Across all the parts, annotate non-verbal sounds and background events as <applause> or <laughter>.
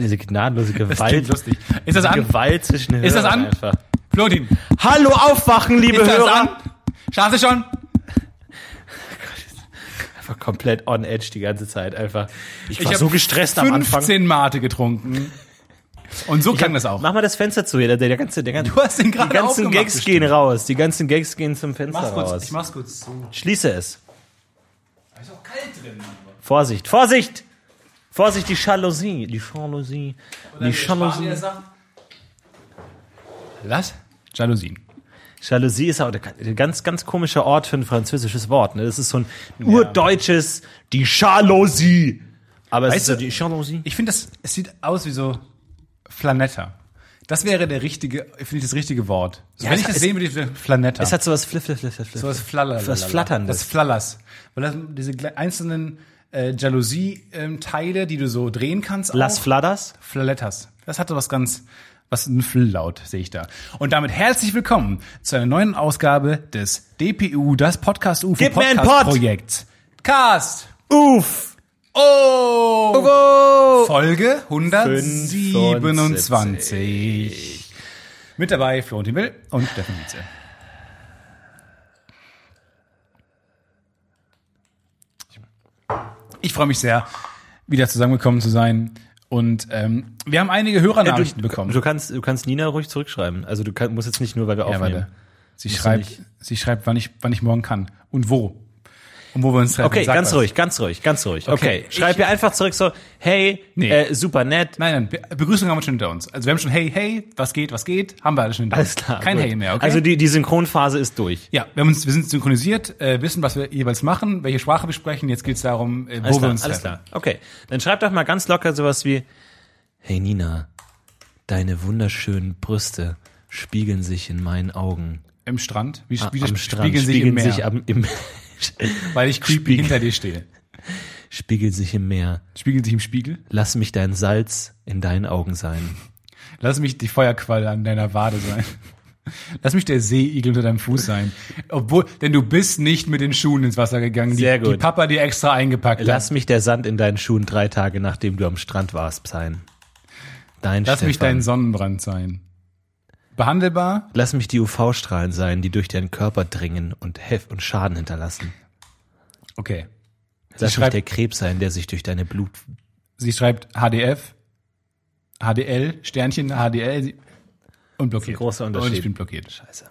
<laughs> Diese gnadenlose Gewalt. lustig. Ist das an? Gewalt zwischen den Ist das Hörern an? Einfach. Florentin, Hallo, aufwachen, liebe ist das Hörer. an? Schlaf du schon? <laughs> Einfach komplett on edge die ganze Zeit. Einfach. Ich war hab so gestresst am Anfang. 15 Mate getrunken. Und so klang das auch. Mach mal das Fenster zu, der, der, der ganze, der ganze, Du hast den gerade die ganzen Gags bestimmt. gehen raus. Die ganzen Gags gehen zum Fenster Mach's kurz, raus. ich mach's kurz zu. Schließe es. Ist auch kalt drin, Mann. Vorsicht, Vorsicht! Vorsicht, die Jalousie. Die Jalousie. Die Jalousie. Lass. Jalousien. Jalousie ist auch ein ganz, ganz komischer Ort für ein französisches Wort. Ne? Das ist so ein urdeutsches, die Jalousie. Aber es Weißt ist du- ja die Jalousie. Ich finde das, es sieht aus wie so Flanetta. Das wäre der richtige, finde ich das richtige Wort. So, Ja, wenn es ich das hat- sehen würde, ich würde Flanetta. Es hat sowas fliff, fliff, fliff, fliff. so was Flaller. Was Flatterndes. Das Flallers. Weil das, diese einzelnen äh, Jalousie-Teile, die du so drehen kannst. Las. Fladders. Flalettas. Das hatte was ganz, was ein Fl-Laut, sehe ich da. Und damit herzlich willkommen zu einer neuen Ausgabe des DPU, das Podcast UFO Gib Podcast Pott! Projekt. Cast. Uff. Oh! Folge 127. Mit dabei Florentin Will und Steffen Wietze. Ich freue mich sehr, wieder zusammengekommen zu sein. Und ähm, wir haben einige Hörernachrichten bekommen. Du kannst, du kannst Nina ruhig zurückschreiben. Also du kann, musst jetzt nicht nur, weil wir Ja, aufnehmen. warte. Sie Musst du schreibt, sie schreibt, wann ich, wann ich morgen kann und wo. Und wo wir uns treffen. Okay, Sag ganz was. ruhig, ganz ruhig, ganz ruhig. Okay, Okay, schreib ich- mir einfach zurück so, hey, Nee. äh, super nett. Nein, nein, Be Begrüßung haben wir schon hinter uns. Also wir haben schon hey, hey, was geht, was geht, haben wir alles schon hinter Alles uns. klar. Kein gut. Hey mehr, okay? Also die, die Synchronphase ist durch. ja, wir, haben uns, wir sind synchronisiert, äh, wissen, was wir jeweils machen, welche Sprache wir sprechen. Jetzt geht es darum, äh, wo Alles wir klar, uns alles treffen. klar. Okay, dann schreib doch mal ganz locker sowas wie, hey Nina, deine wunderschönen Brüste spiegeln sich in meinen Augen. Im Strand, wie, Ah, wie am spiegeln, Strand, sich spiegeln im Meer, sich am, im, <laughs> weil ich creepy Spiegel- hinter dir stehe. spiegeln sich im Meer. Spiegeln sich im Spiegel. Lass mich dein Salz in deinen Augen sein. <laughs> Lass mich die Feuerqualle an deiner Wade sein. <laughs> Lass mich der Seeigel unter deinem Fuß sein. Obwohl, denn du bist nicht mit den Schuhen ins Wasser gegangen, die, Sehr gut. die Papa dir extra eingepackt Lass hat. mich der Sand in deinen Schuhen drei Tage, nachdem du am Strand warst, sein. Dein Lass mich Stefan. dein Sonnenbrand sein. Behandelbar? Lass mich die UV-Strahlen sein, die durch deinen Körper dringen und Heft und Schaden hinterlassen. Okay. Lass mich schreibt- der Krebs sein, der sich durch deine Blut. Sie schreibt HDF, HDL, Sternchen, HDL. Sie- Und blockiert. großer Unterschied. Und ich bin blockiert. Scheiße.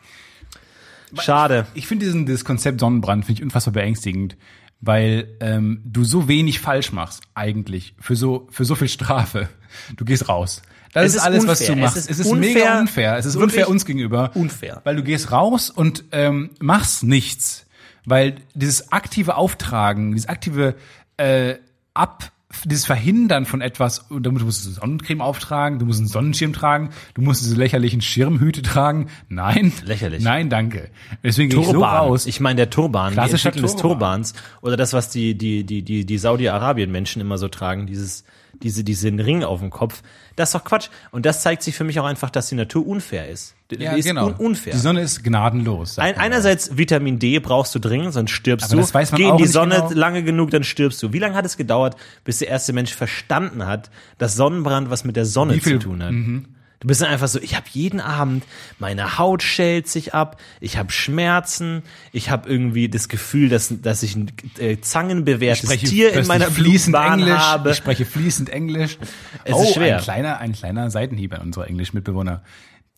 Schade. Ich finde diesen das Konzept Sonnenbrand finde ich unfassbar beängstigend, weil ähm, du so wenig falsch machst eigentlich für so für so viel Strafe. Du gehst raus. Das Es ist alles, was unfair. du machst. Es ist Es ist, unfair. mega unfair. Es ist unfair uns gegenüber. unfair. Weil du gehst raus und ähm, machst nichts. Weil dieses aktive Auftragen, dieses aktive äh, Ab, dieses Verhindern von etwas, und damit musst du Sonnencreme auftragen, du musst einen Sonnenschirm tragen, du musst diese lächerlichen Schirmhüte tragen. Nein. Lächerlich. Nein, danke. Deswegen gehe ich so Turban. raus. Ich meine, der Turban, die Klassischer Entwicklung des Turban. Turbans oder das, was die, die, die, die, die Saudi-Arabien-Menschen immer so tragen, dieses, diese, diesen Ring auf dem Kopf, das ist doch Quatsch. Und das zeigt sich für mich auch einfach, dass die Natur unfair ist. Die, ja, ist genau. un unfair. Die Sonne ist gnadenlos. Ein, einerseits Vitamin D brauchst du dringend, sonst stirbst Aber du. das weiß man Geh in die Sonne genau. lange genug, dann stirbst du. Wie lange hat es gedauert, bis der erste Mensch verstanden hat, dass Sonnenbrand was mit der Sonne viel- Mhm. zu tun hat? Du bist dann einfach so, ich habe jeden Abend, meine Haut schält sich ab, ich habe Schmerzen, ich habe irgendwie das Gefühl, dass, dass ich ein äh, zangenbewehrtes Tier in meiner fließend Blutbahn Englisch. habe. Ich spreche fließend Englisch. Es oh, ist schwer. Ein kleiner, ein kleiner Seitenhieb an unsere Englischmitbewohner.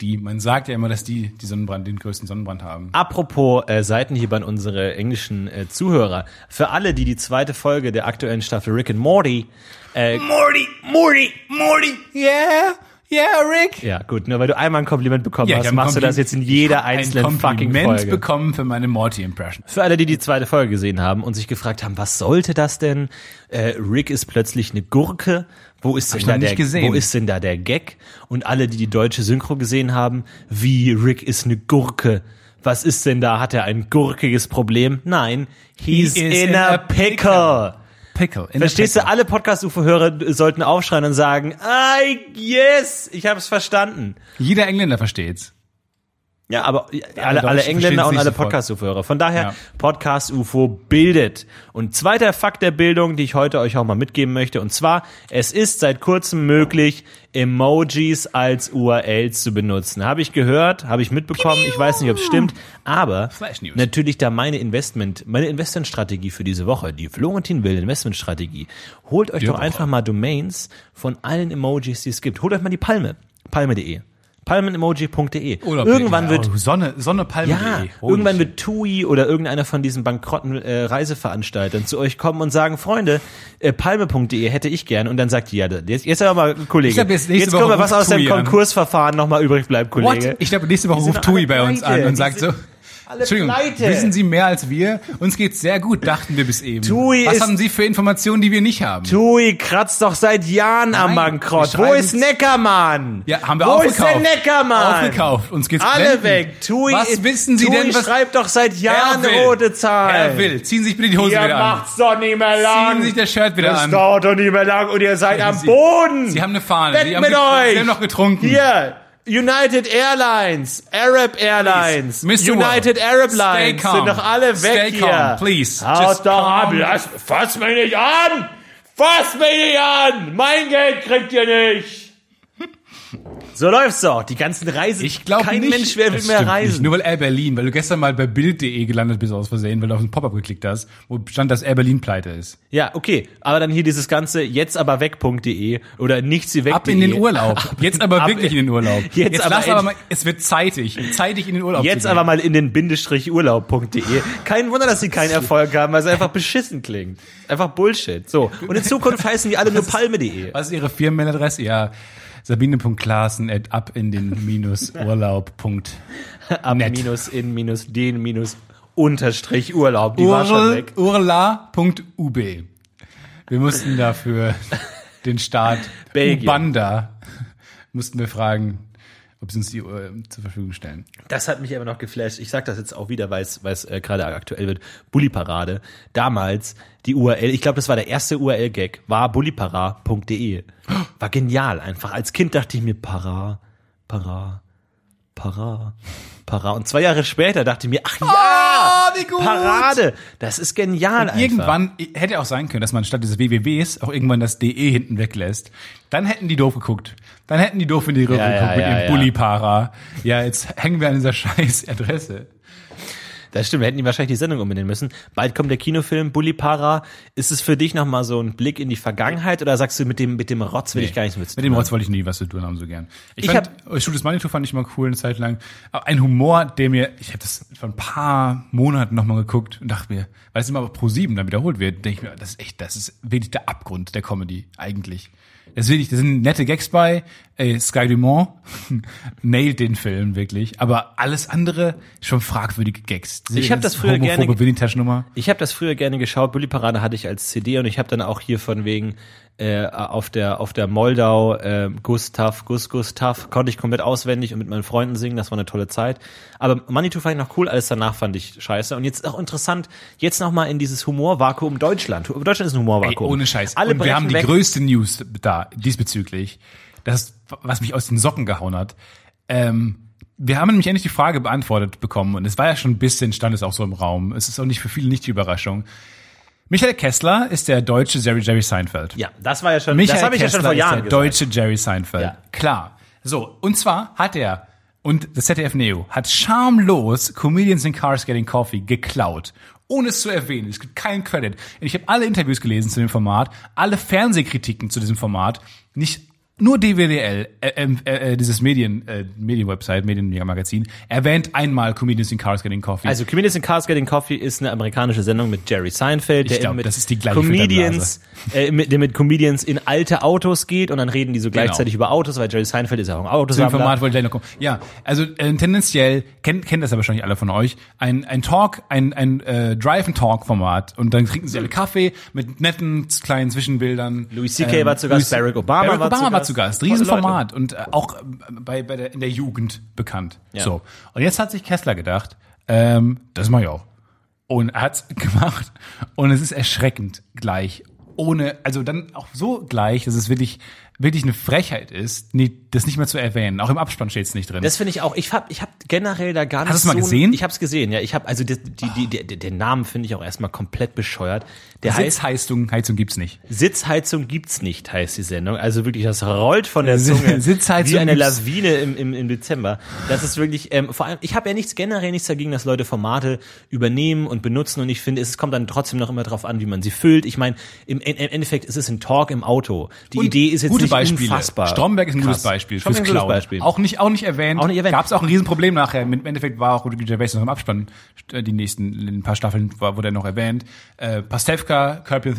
Die, man sagt ja immer, dass die, die Sonnenbrand, den größten Sonnenbrand haben. Apropos äh, Seitenhieb an unsere englischen äh, Zuhörer. Für alle, die die zweite Folge der aktuellen Staffel Rick and Morty äh, Morty, Morty, Morty, yeah, yeah, Rick. Ja, gut, nur weil du einmal ein Kompliment bekommen ich hast, machst du das Kompli- jetzt in jeder ich hab einzelnen ein fucking Kompliment Folge. bekommen für meine Morty-Impression. Für alle, die die zweite Folge gesehen haben und sich gefragt haben, was sollte das denn? Äh, Rick ist plötzlich eine Gurke. Wo ist denn da der, gesehen. wo ist denn da der Gag? Und alle, die die deutsche Synchro gesehen haben, wie Rick ist eine Gurke. Was ist denn da? Hat er ein gurkiges Problem? Nein, he's He is in, in a a pickle. Pickle. In Verstehst du, alle Podcast-UFO-Hörer sollten aufschreien und sagen, I yes, ich hab's verstanden. Jeder Engländer versteht's. Ja, aber alle, alle Engländer und alle. Podcast-UFO-Hörer. Von daher, Ja. Podcast-UFO bildet. Und zweiter Fakt der Bildung, die ich heute euch auch mal mitgeben möchte, und zwar, es ist seit kurzem möglich, Emojis als URLs zu benutzen. Habe ich gehört, habe ich mitbekommen, ich weiß nicht, ob es stimmt, aber natürlich da meine Investment, meine Investmentstrategie für diese Woche, die Florentin Will Investmentstrategie. Holt euch Die doch Woche. einfach mal Domains von allen Emojis, die es gibt. Holt euch mal die Palme, palme.de. Palmenemoji.de. Irgendwann wird oh, Sonne, Sonne Palme. ja, irgendwann wird TUI oder irgendeiner von diesen bankrotten äh, Reiseveranstaltern zu euch kommen und sagen, Freunde, äh, palme.de hätte ich gern. Und dann sagt die, ja, jetzt, jetzt aber mal, Kollege, jetzt jetzt guck Woche mal, was aus dem TUI an. Konkursverfahren nochmal übrig bleibt, What? Kollege. Ich glaube, nächste Woche ruft TUI bei uns an und sagt so, alle Entschuldigung, pleite. wissen Sie mehr als wir? Uns geht's sehr gut, dachten wir bis eben. TUI Was ist- haben Sie für Informationen, die wir nicht haben? TUI kratzt doch seit Jahren am Nein, Bankrott. wir Wo ist Neckermann? Ja, haben wir Wo aufgekauft. ist der Neckermann? Aufgekauft. Uns geht's Alle blendend. weg. TUI Was ist, wissen Sie TUI denn, was- schreibt doch seit Jahren rote Zahlen. Herr Will, ziehen Sie sich bitte die Hose Ihr wieder an. macht's doch nicht mehr lang. Ziehen Sie sich das Shirt wieder das an. dauert doch nicht mehr lang und ihr seid am Sie- Boden. Sie haben eine Fahne. Weg Sie haben mit euch. Sie haben noch getrunken. Hier. United Airlines, Arab Airlines, Mr. United Arab Lines sind doch alle weg Stay hier. calm, please. Haut Just doch ab, lass, fass mich nicht an! Fass mich nicht an! Mein Geld kriegt ihr nicht! So läuft's doch. Die ganzen Reisen. Ich glaube Kein nicht. Mensch wer will mehr reisen. Nicht. Nur weil Air Berlin, weil du gestern mal bei Bild.de gelandet bist aus Versehen, weil du auf den Pop-Up geklickt hast, wo stand, dass Air Berlin pleite ist. Ja, okay. Aber dann hier dieses ganze jetzt aber weg.de oder nichts sie weg. Ab in den Urlaub. <laughs> Jetzt aber Ab- wirklich in den Urlaub. <laughs> Jetzt Jetzt, aber lass aber mal, es wird zeitig, zeitig in den Urlaub Jetzt aber mal in den Bindestrich Urlaub.de. Kein Wunder, dass sie keinen <laughs> Erfolg haben, weil es einfach beschissen klingt. Einfach Bullshit. So. Und in Zukunft heißen die alle nur palme.de. Was ist Ihre Firmenmailadresse? Ja, sabine.klaassen at ab in den minus Urlaub. Am Nett. minus in minus den minus Unterstrich Urlaub. Die war schon weg. Urla.ub. Wir mussten dafür <laughs> den Staat Belgien. Ubanda mussten wir fragen, ob sie uns die äh, zur Verfügung stellen. Das hat mich aber noch geflasht. Ich sag das jetzt auch wieder, weil es weil es, äh, gerade aktuell wird. Bullyparade. Damals die URL, ich glaube, das war der erste URL-Gag, war bullypara.de. War genial einfach. Als Kind dachte ich mir, para, para, para, para. Und zwei Jahre später dachte ich mir, ach ja, Ah, wie gut. Parade. Das ist genial einfach. Irgendwann hätte auch sein können, dass man statt des WWWs auch irgendwann das DE hinten weglässt. Dann hätten die doof geguckt. Dann hätten die doof in die Röhre Ja, ja, geguckt mit ja, ihrem ja. Bulli-Para. Ja, jetzt hängen wir an dieser <laughs> scheiß Adresse. Das stimmt, wir hätten die wahrscheinlich die Sendung umbenennen müssen. Bald kommt der Kinofilm Bully Para. Ist es für dich nochmal so ein Blick in die Vergangenheit oder sagst du, mit dem, mit dem Rotz will ich gar nichts mit Mit dem Rotz wollte ich nie was zu tun haben, so gern. Ich, Ich fand, Studios Manitou fand ich immer cool eine Zeit lang. Aber ein Humor, der mir, ich habe das vor ein paar Monaten nochmal geguckt und dachte mir, weil es immer pro sieben dann wiederholt wird, denke ich mir, das ist echt, das ist wirklich der Abgrund der Comedy, eigentlich. Das ist wirklich, da sind nette Gags bei, äh, Sky Dumont <laughs> nailt den Film wirklich, aber alles andere schon fragwürdige Gags. Diese Ich hab das früher gerne-. Ich habe das früher gerne geschaut. Bully Parade hatte ich als CD und ich habe dann auch hier von wegen äh, auf der auf der Moldau äh, Gustav Gus Gustav konnte ich komplett auswendig und mit meinen Freunden singen. Das war eine tolle Zeit. Aber Manitou fand ich noch cool. Alles danach fand ich scheiße. Und jetzt auch interessant. Jetzt noch mal in dieses Humorvakuum Deutschland. Deutschland ist ein Ey, Humorvakuum. ohne Scheiß. Alle und wir haben die weg. größte News da diesbezüglich. Das, was mich aus den Socken gehauen hat. Ähm, wir haben nämlich endlich die Frage beantwortet bekommen und es war ja schon ein bisschen, stand es auch so im Raum. Es ist auch nicht für viele nicht die Überraschung. Michael Kessler ist der deutsche Jerry, Jerry Seinfeld. Ja, das war ja schon. Michael das habe ich ja schon vor Jahren ist der gesagt. deutsche Jerry Seinfeld. Ja. Klar. So, und zwar hat er und das ZDF Neo hat schamlos Comedians in Cars Getting Coffee geklaut. Ohne es zu erwähnen. Es gibt keinen Credit. Ich habe alle Interviews gelesen zu dem Format, alle Fernsehkritiken zu diesem Format. Nicht nur DWDL, äh, ähm, äh, äh, dieses Medien, äh, Medienwebsite, Medienmagazin, erwähnt einmal Comedians in Cars Getting Coffee. Also Comedians in Cars Getting Coffee ist eine amerikanische Sendung mit Jerry Seinfeld, der glaub, mit das ist die gleiche Comedians, äh, mit, der mit Comedians in alte Autos geht und dann reden die so gleichzeitig über Autos, weil Jerry Seinfeld ist ja auch ein Zu dem Autosammler. Format wollte ich noch kommen. Ja, also äh, tendenziell kennt kennt das ja wahrscheinlich alle von euch. Ein ein Talk, ein ein äh, Drive-and-Talk-Format und dann trinken sie alle Kaffee mit netten kleinen Zwischenbildern. Louis C.K. war zu Gast, Barack Obama Barack war Obama zu war Gast. Zu Gast. Tolle Riesenformat und äh, auch äh, bei bei der in der Jugend bekannt. Ja. So und jetzt hat sich Kessler gedacht, ähm, das mache ich auch. Und er hat's <laughs> gemacht und es ist erschreckend gleich. Ohne, also dann auch so gleich, dass es wirklich, wirklich eine Frechheit ist, nie, das nicht mehr zu erwähnen. Auch im Abspann steht es nicht drin. Das finde ich auch. Ich hab, ich hab generell da gar nicht Hast du's mal so gesehen? Ich habe es gesehen, ja. Ich habe also die, die, die, die, den Namen finde ich auch erstmal komplett bescheuert. Der heißt Sitzheizung Heizung gibt's nicht. Sitzheizung gibt's nicht, heißt die Sendung. Also wirklich, das rollt von der <laughs> Zunge Sitzheizung wie eine Lawine im, im, im Dezember. Das ist wirklich, ähm, vor allem, ich habe ja nichts generell nichts dagegen, dass Leute Formate übernehmen und benutzen und ich finde, es kommt dann trotzdem noch immer drauf an, wie man sie füllt. Ich meine, im, im Endeffekt ist es ein Talk im Auto. Die Und Idee ist jetzt nicht Beispiele. unfassbar. Stromberg ist ein gutes krass. Beispiel Stromberg fürs ist ein gutes Klauen. Beispiel. Auch nicht, auch nicht erwähnt. Auch nicht erwähnt. Gab's auch ein Riesenproblem nachher. Im Endeffekt war auch Rüdiger Gervais noch im Abspann. Die nächsten, in ein paar Staffeln war, wurde er noch erwähnt. Äh, Pastewka, Curb Your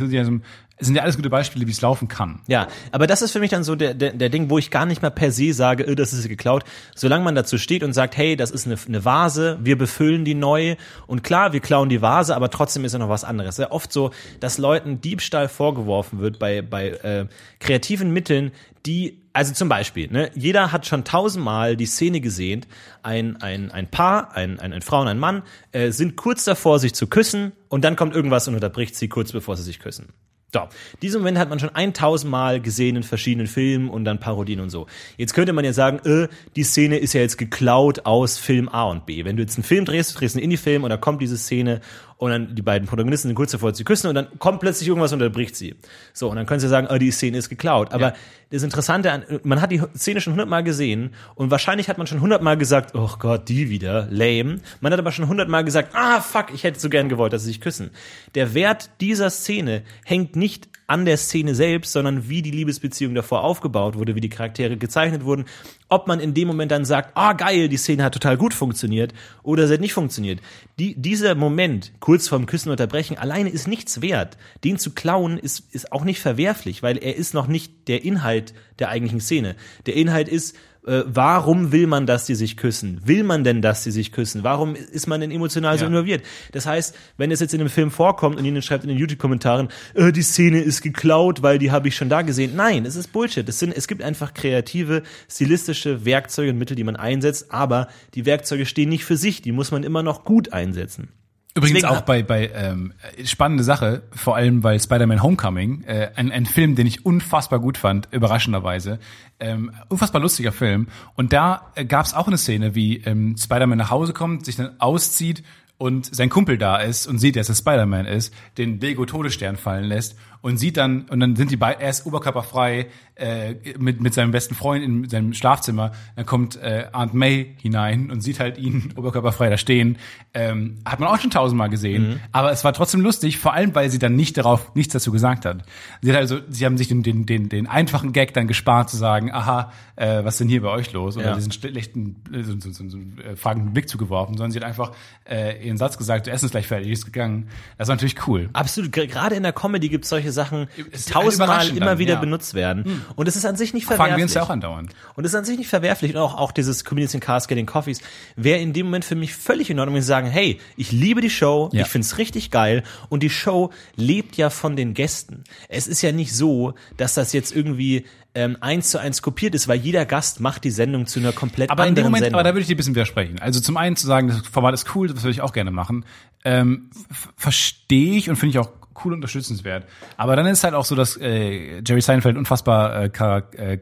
Enthusiasm, sind ja alles gute Beispiele, wie es laufen kann. Ja, aber das ist für mich dann so der, der, der Ding, wo ich gar nicht mehr per se sage, äh, das ist geklaut. Solange man dazu steht und sagt, hey, das ist eine, eine Vase, wir befüllen die neu und klar, wir klauen die Vase, aber trotzdem ist ja noch was anderes. Sehr oft so, dass Leuten Diebstahl vorgeworfen wird bei, bei äh, kreativen Mitteln, die, also zum Beispiel, ne, jeder hat schon tausendmal die Szene gesehen, ein, ein, ein Paar, ein, ein, ein Frau und ein Mann, äh, sind kurz davor, sich zu küssen und dann kommt irgendwas und unterbricht sie kurz bevor sie sich küssen. So, diesen Moment hat man schon 1000 Mal gesehen in verschiedenen Filmen und dann Parodien und so. Jetzt könnte man ja sagen, äh, die Szene ist ja jetzt geklaut aus Film A und B. Wenn du jetzt einen Film drehst, du drehst einen Indie-Film und da kommt diese Szene und dann die beiden Protagonisten sind kurz davor zu küssen und dann kommt plötzlich irgendwas und unterbricht sie. So, und dann können sie sagen, oh, die Szene ist geklaut. Aber das Interessante an, man hat die Szene schon hundertmal gesehen und wahrscheinlich hat man schon hundertmal gesagt, oh Gott, die wieder, lame. Man hat aber schon hundertmal gesagt, ah, fuck, ich hätte so gern gewollt, dass sie sich küssen. Der Wert dieser Szene hängt nicht an der Szene selbst, sondern wie die Liebesbeziehung davor aufgebaut wurde, wie die Charaktere gezeichnet wurden, ob man in dem Moment dann sagt, ah geil, die Szene hat total gut funktioniert oder sie hat nicht funktioniert. Die, dieser Moment, kurz vorm Küssen unterbrechen, alleine ist nichts wert. Den zu klauen ist, ist auch nicht verwerflich, weil er ist noch nicht der Inhalt der eigentlichen Szene. Der Inhalt ist, äh, warum will man, dass die sich küssen? Will man denn, dass sie sich küssen? Warum ist man denn emotional so Ja. involviert? Das heißt, wenn es jetzt in einem Film vorkommt und jemand schreibt in den YouTube-Kommentaren, äh, die Szene ist geklaut, weil die habe ich schon da gesehen. Nein, es ist Bullshit. Es, sind, es gibt einfach kreative, stilistische Werkzeuge und Mittel, die man einsetzt, aber die Werkzeuge stehen nicht für sich. Die muss man immer noch gut einsetzen. Übrigens Deswegen auch bei, bei ähm, spannende Sache, vor allem weil Spider-Man Homecoming, äh, ein, ein Film, den ich unfassbar gut fand, überraschenderweise, ähm, unfassbar lustiger Film. Und da äh, gab es auch eine Szene, wie ähm, Spider-Man nach Hause kommt, sich dann auszieht und sein Kumpel da ist und sieht, dass er Spider-Man ist, den Lego Todesstern fallen lässt und sieht dann, und dann sind die beiden, er ist oberkörperfrei äh, mit, mit seinem besten Freund in seinem Schlafzimmer. Dann kommt äh, Aunt May hinein und sieht halt ihn <laughs> oberkörperfrei da stehen. Ähm, hat man auch schon tausendmal gesehen, aber es war trotzdem lustig, vor allem, weil sie dann nicht darauf nichts dazu gesagt hat. Sie hat also, sie haben sich den, den, den, den einfachen Gag dann gespart zu sagen, aha, äh, was ist denn hier bei euch los? Oder Ja. diesen schlechten, äh, so, so, so, so äh, fragenden Blick zugeworfen, sondern sie hat einfach äh, ihren Satz gesagt, du Essen ist gleich fertig, ist gegangen. Das war natürlich cool. Absolut. Gerade in der Comedy gibt es solche Sachen, Es ist tausendmal immer wieder ja. Hm. benutzt werden. Und es ist an sich nicht verwerflich. wir uns ja auch andauernd. Und es ist an sich nicht verwerflich. Und auch, auch dieses Comedians in Cars Getting Coffees wäre in dem Moment für mich völlig in Ordnung, wenn sie sagen, hey, ich liebe die Show, Ja. ich find's richtig geil und die Show lebt ja von den Gästen. Es ist ja nicht so, dass das jetzt irgendwie ähm, eins zu eins kopiert ist, weil jeder Gast macht die Sendung zu einer komplett Aber in dem anderen Moment, Sendung. aber da würde ich dir ein bisschen widersprechen. Also zum einen zu sagen, das Format ist cool, das würde ich auch gerne machen, ähm, verstehe ich und finde ich auch cool unterstützenswert. Aber dann ist halt auch so, dass äh, Jerry Seinfeld unfassbar äh, K- äh,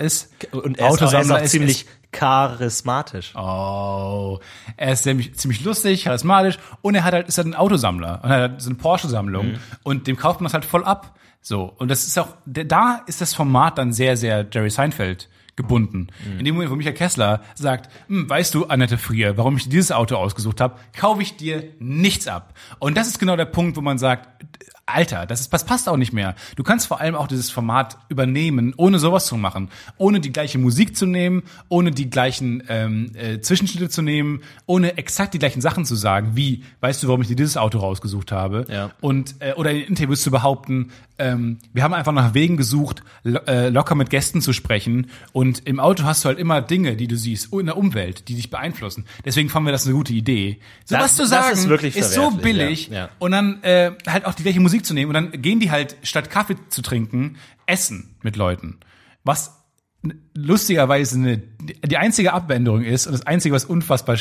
ist. und er ist auch, er ist auch ziemlich charismatisch. Oh, er ist ziemlich, ziemlich lustig, charismatisch und er hat halt, ist halt ein Autosammler und er hat so eine Porsche-Sammlung und dem kauft man das halt voll ab. So. Und das ist auch, da ist das Format dann sehr, sehr Jerry Seinfeld gebunden. In dem Moment, wo Michael Kessler sagt, "Hm, weißt du, Annette Frier, warum ich dieses Auto ausgesucht habe, kaufe ich dir nichts ab. Und das ist genau der Punkt, wo man sagt, Alter, das, ist, das passt auch nicht mehr. Du kannst vor allem auch dieses Format übernehmen, ohne sowas zu machen. Ohne die gleiche Musik zu nehmen, ohne die gleichen ähm, äh, Zwischenschnitte zu nehmen, ohne exakt die gleichen Sachen zu sagen, wie, weißt du, warum ich dir dieses Auto rausgesucht habe? Ja. Und, äh, oder in Interviews zu behaupten, ähm, wir haben einfach nach Wegen gesucht, lo äh, locker mit Gästen zu sprechen. Und im Auto hast du halt immer Dinge, die du siehst, in der Umwelt, die dich beeinflussen. Deswegen fanden wir das eine gute Idee. So Das- was zu sagen, ist wirklich ist so billig. ja, ja. Und dann äh, halt auch die gleiche Musik zu nehmen und dann gehen die halt statt Kaffee zu trinken essen mit Leuten. Was lustigerweise eine, die einzige Abänderung ist und das einzige, was unfassbar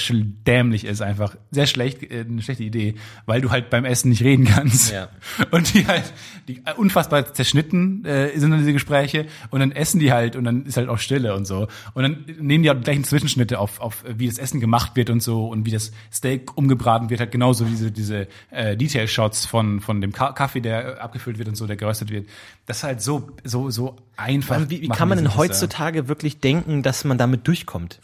dämlich ist, einfach sehr schlecht, äh, eine schlechte Idee, weil du halt beim Essen nicht reden kannst. Ja. <laughs> Und die halt die äh, unfassbar zerschnitten äh, sind dann diese Gespräche und dann essen die halt und dann ist halt auch Stille und so. Und dann nehmen die auch die gleichen Zwischenschnitte auf, auf wie das Essen gemacht wird und so und wie das Steak umgebraten wird, halt genauso diese, diese äh, Detail-Shots von, von dem Ka Kaffee, der abgefüllt wird und so, der geröstet wird. Das ist halt so, so, so einfach. Wie, wie kann man denn äh, heutzutage wirklich denken, dass man damit durchkommt?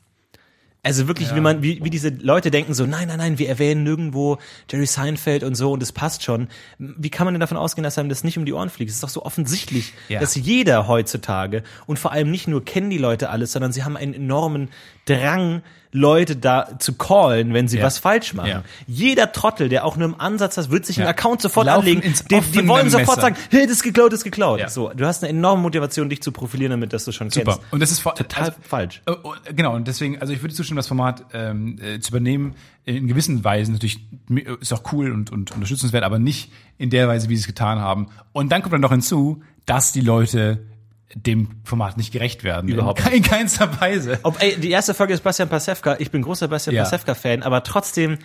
Also wirklich, wie man, wie, wie diese Leute denken so, nein, nein, nein, wir erwähnen nirgendwo Jerry Seinfeld und so und das passt schon. Wie kann man denn davon ausgehen, dass einem das nicht um die Ohren fliegt? Es ist doch so offensichtlich, Ja. dass jeder heutzutage und vor allem nicht nur kennen die Leute alles, sondern sie haben einen enormen Drang, Leute da zu callen, wenn sie Ja. was falsch machen. Ja. Jeder Trottel, der auch nur im Ansatz hat, wird sich einen Ja. Account sofort Laufen anlegen. Die, die wollen sofort Messer. sagen, hey, das ist geklaut, das ist geklaut. Ja. So, du hast eine enorme Motivation, dich zu profilieren, damit dass du schon Super. kennst. Und das ist Total falsch. Äh, oh, Genau, und deswegen, also ich würde zustimmen, das Format ähm, äh, zu übernehmen, in gewissen Weisen natürlich ist auch cool und, und unterstützenswert, aber nicht in der Weise, wie sie es getan haben. Und dann kommt dann noch hinzu, dass die Leute dem Format nicht gerecht werden. Überhaupt in, in keinster Weise. Ob, ey, die erste Folge ist Bastian Pasewka. Ich bin großer Bastian Ja. Pasewka-Fan, aber trotzdem,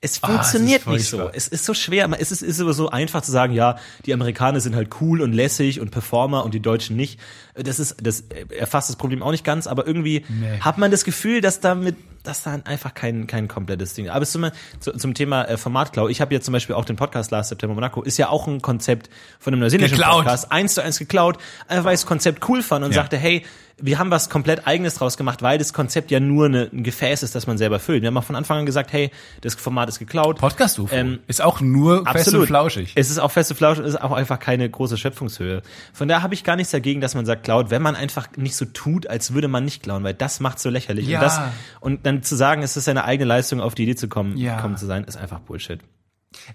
es Ah, funktioniert ist nicht so. Es ist so schwer. Es ist, ist aber so einfach zu sagen, ja, die Amerikaner sind halt cool und lässig und Performer und die Deutschen nicht. Das ist, das erfasst das Problem auch nicht ganz, aber irgendwie Nee. hat man das Gefühl, dass damit, dass da einfach kein, kein komplettes Ding. Aber zum, zu, zum Thema äh, Formatklau. Ich habe jetzt zum Beispiel auch den Podcast Last September Monaco. Ist ja auch ein Konzept von einem neuseeländischen. Podcast. Eins zu eins geklaut. Einfach weil ich das Konzept cool fand und Ja. sagte, hey, wir haben was komplett eigenes draus gemacht, weil das Konzept ja nur eine, ein Gefäß ist, das man selber füllt. Wir haben auch von Anfang an gesagt, hey, das Format ist geklaut. Podcast UFO Ähm, ist auch nur fest und flauschig. Es ist auch fest und flauschig, es ist auch einfach keine große Schöpfungshöhe. Von daher habe ich gar nichts dagegen, dass man sagt, klaut, wenn man einfach nicht so tut, als würde man nicht klauen, weil das macht so lächerlich. Ja. Und, das, und dann zu sagen, es ist seine eigene Leistung, auf die Idee zu kommen, Ja. kommen zu sein, ist einfach Bullshit.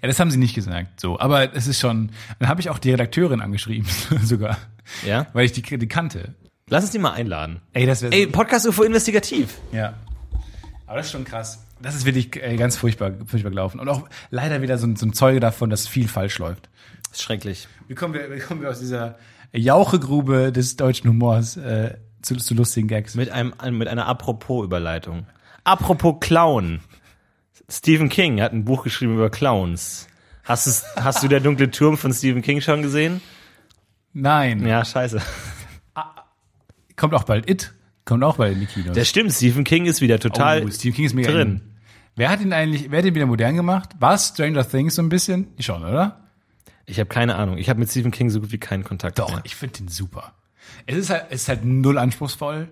Ja, das haben sie nicht gesagt, so. Aber es ist schon, dann habe ich auch die Redakteurin angeschrieben, <laughs> sogar. Ja? Weil ich die, die kannte. Lass uns die mal einladen. Ey, das wäre Ey, Podcast UFO investigativ. Ja. Aber das ist schon krass. Das ist wirklich äh, ganz furchtbar, furchtbar gelaufen. Und auch leider wieder so ein, so ein Zeuge davon, dass viel falsch läuft. Das ist schrecklich. Wie kommen wir, wie kommen wir aus dieser Jauchegrube des deutschen Humors äh, zu, zu lustigen Gags? Mit einem, mit einer Apropos-Überleitung. Apropos Clown. Stephen King hat ein Buch geschrieben über Clowns. Hast, hast du der dunkle Turm von Stephen King schon gesehen? Nein. Ja, scheiße. Kommt auch bald It. Kommt auch bald in die Kinos. Das stimmt, Stephen King ist wieder total oh, Stephen King ist mega drin. in. Wer hat ihn eigentlich, wer hat ihn wieder modern gemacht? War es Stranger Things so ein bisschen? Schon, oder? Ich habe keine Ahnung. Ich habe mit Stephen King so gut wie keinen Kontakt Doch, mehr. ich finde den super. Es ist halt, es ist halt null anspruchsvoll.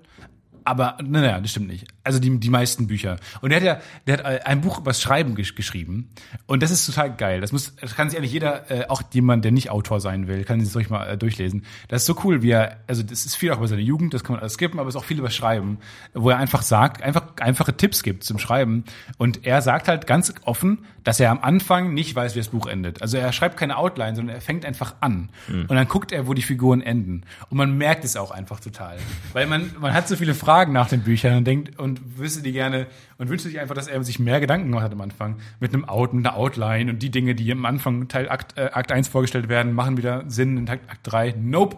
Aber, naja, das stimmt nicht. Also die, die meisten Bücher. Und der hat ja, der hat ein Buch übers Schreiben gesch geschrieben. Und das ist total geil. Das muss, das kann sich eigentlich jeder, äh, auch jemand, der nicht Autor sein will, kann sich ruhig mal äh, durchlesen. Das ist so cool, wie er, also das ist viel auch über seine Jugend, das kann man alles skippen, aber es ist auch viel über Schreiben, wo er einfach sagt, einfach einfache Tipps gibt zum Schreiben. Und er sagt halt ganz offen, dass er am Anfang nicht weiß, wie das Buch endet. Also er schreibt keine Outline, sondern er fängt einfach an. Und dann guckt er, wo die Figuren enden. Und man merkt es auch einfach total. Weil man, man hat so viele Fragen nach den Büchern und denkt und wüsste die gerne und wünscht sich einfach, dass er sich mehr Gedanken gemacht hat am Anfang. Mit einem Out, mit einer Outline und die Dinge, die am Anfang Teil Akt, äh, Akt 1 vorgestellt werden, machen wieder Sinn in Akt, Akt 3. Nope.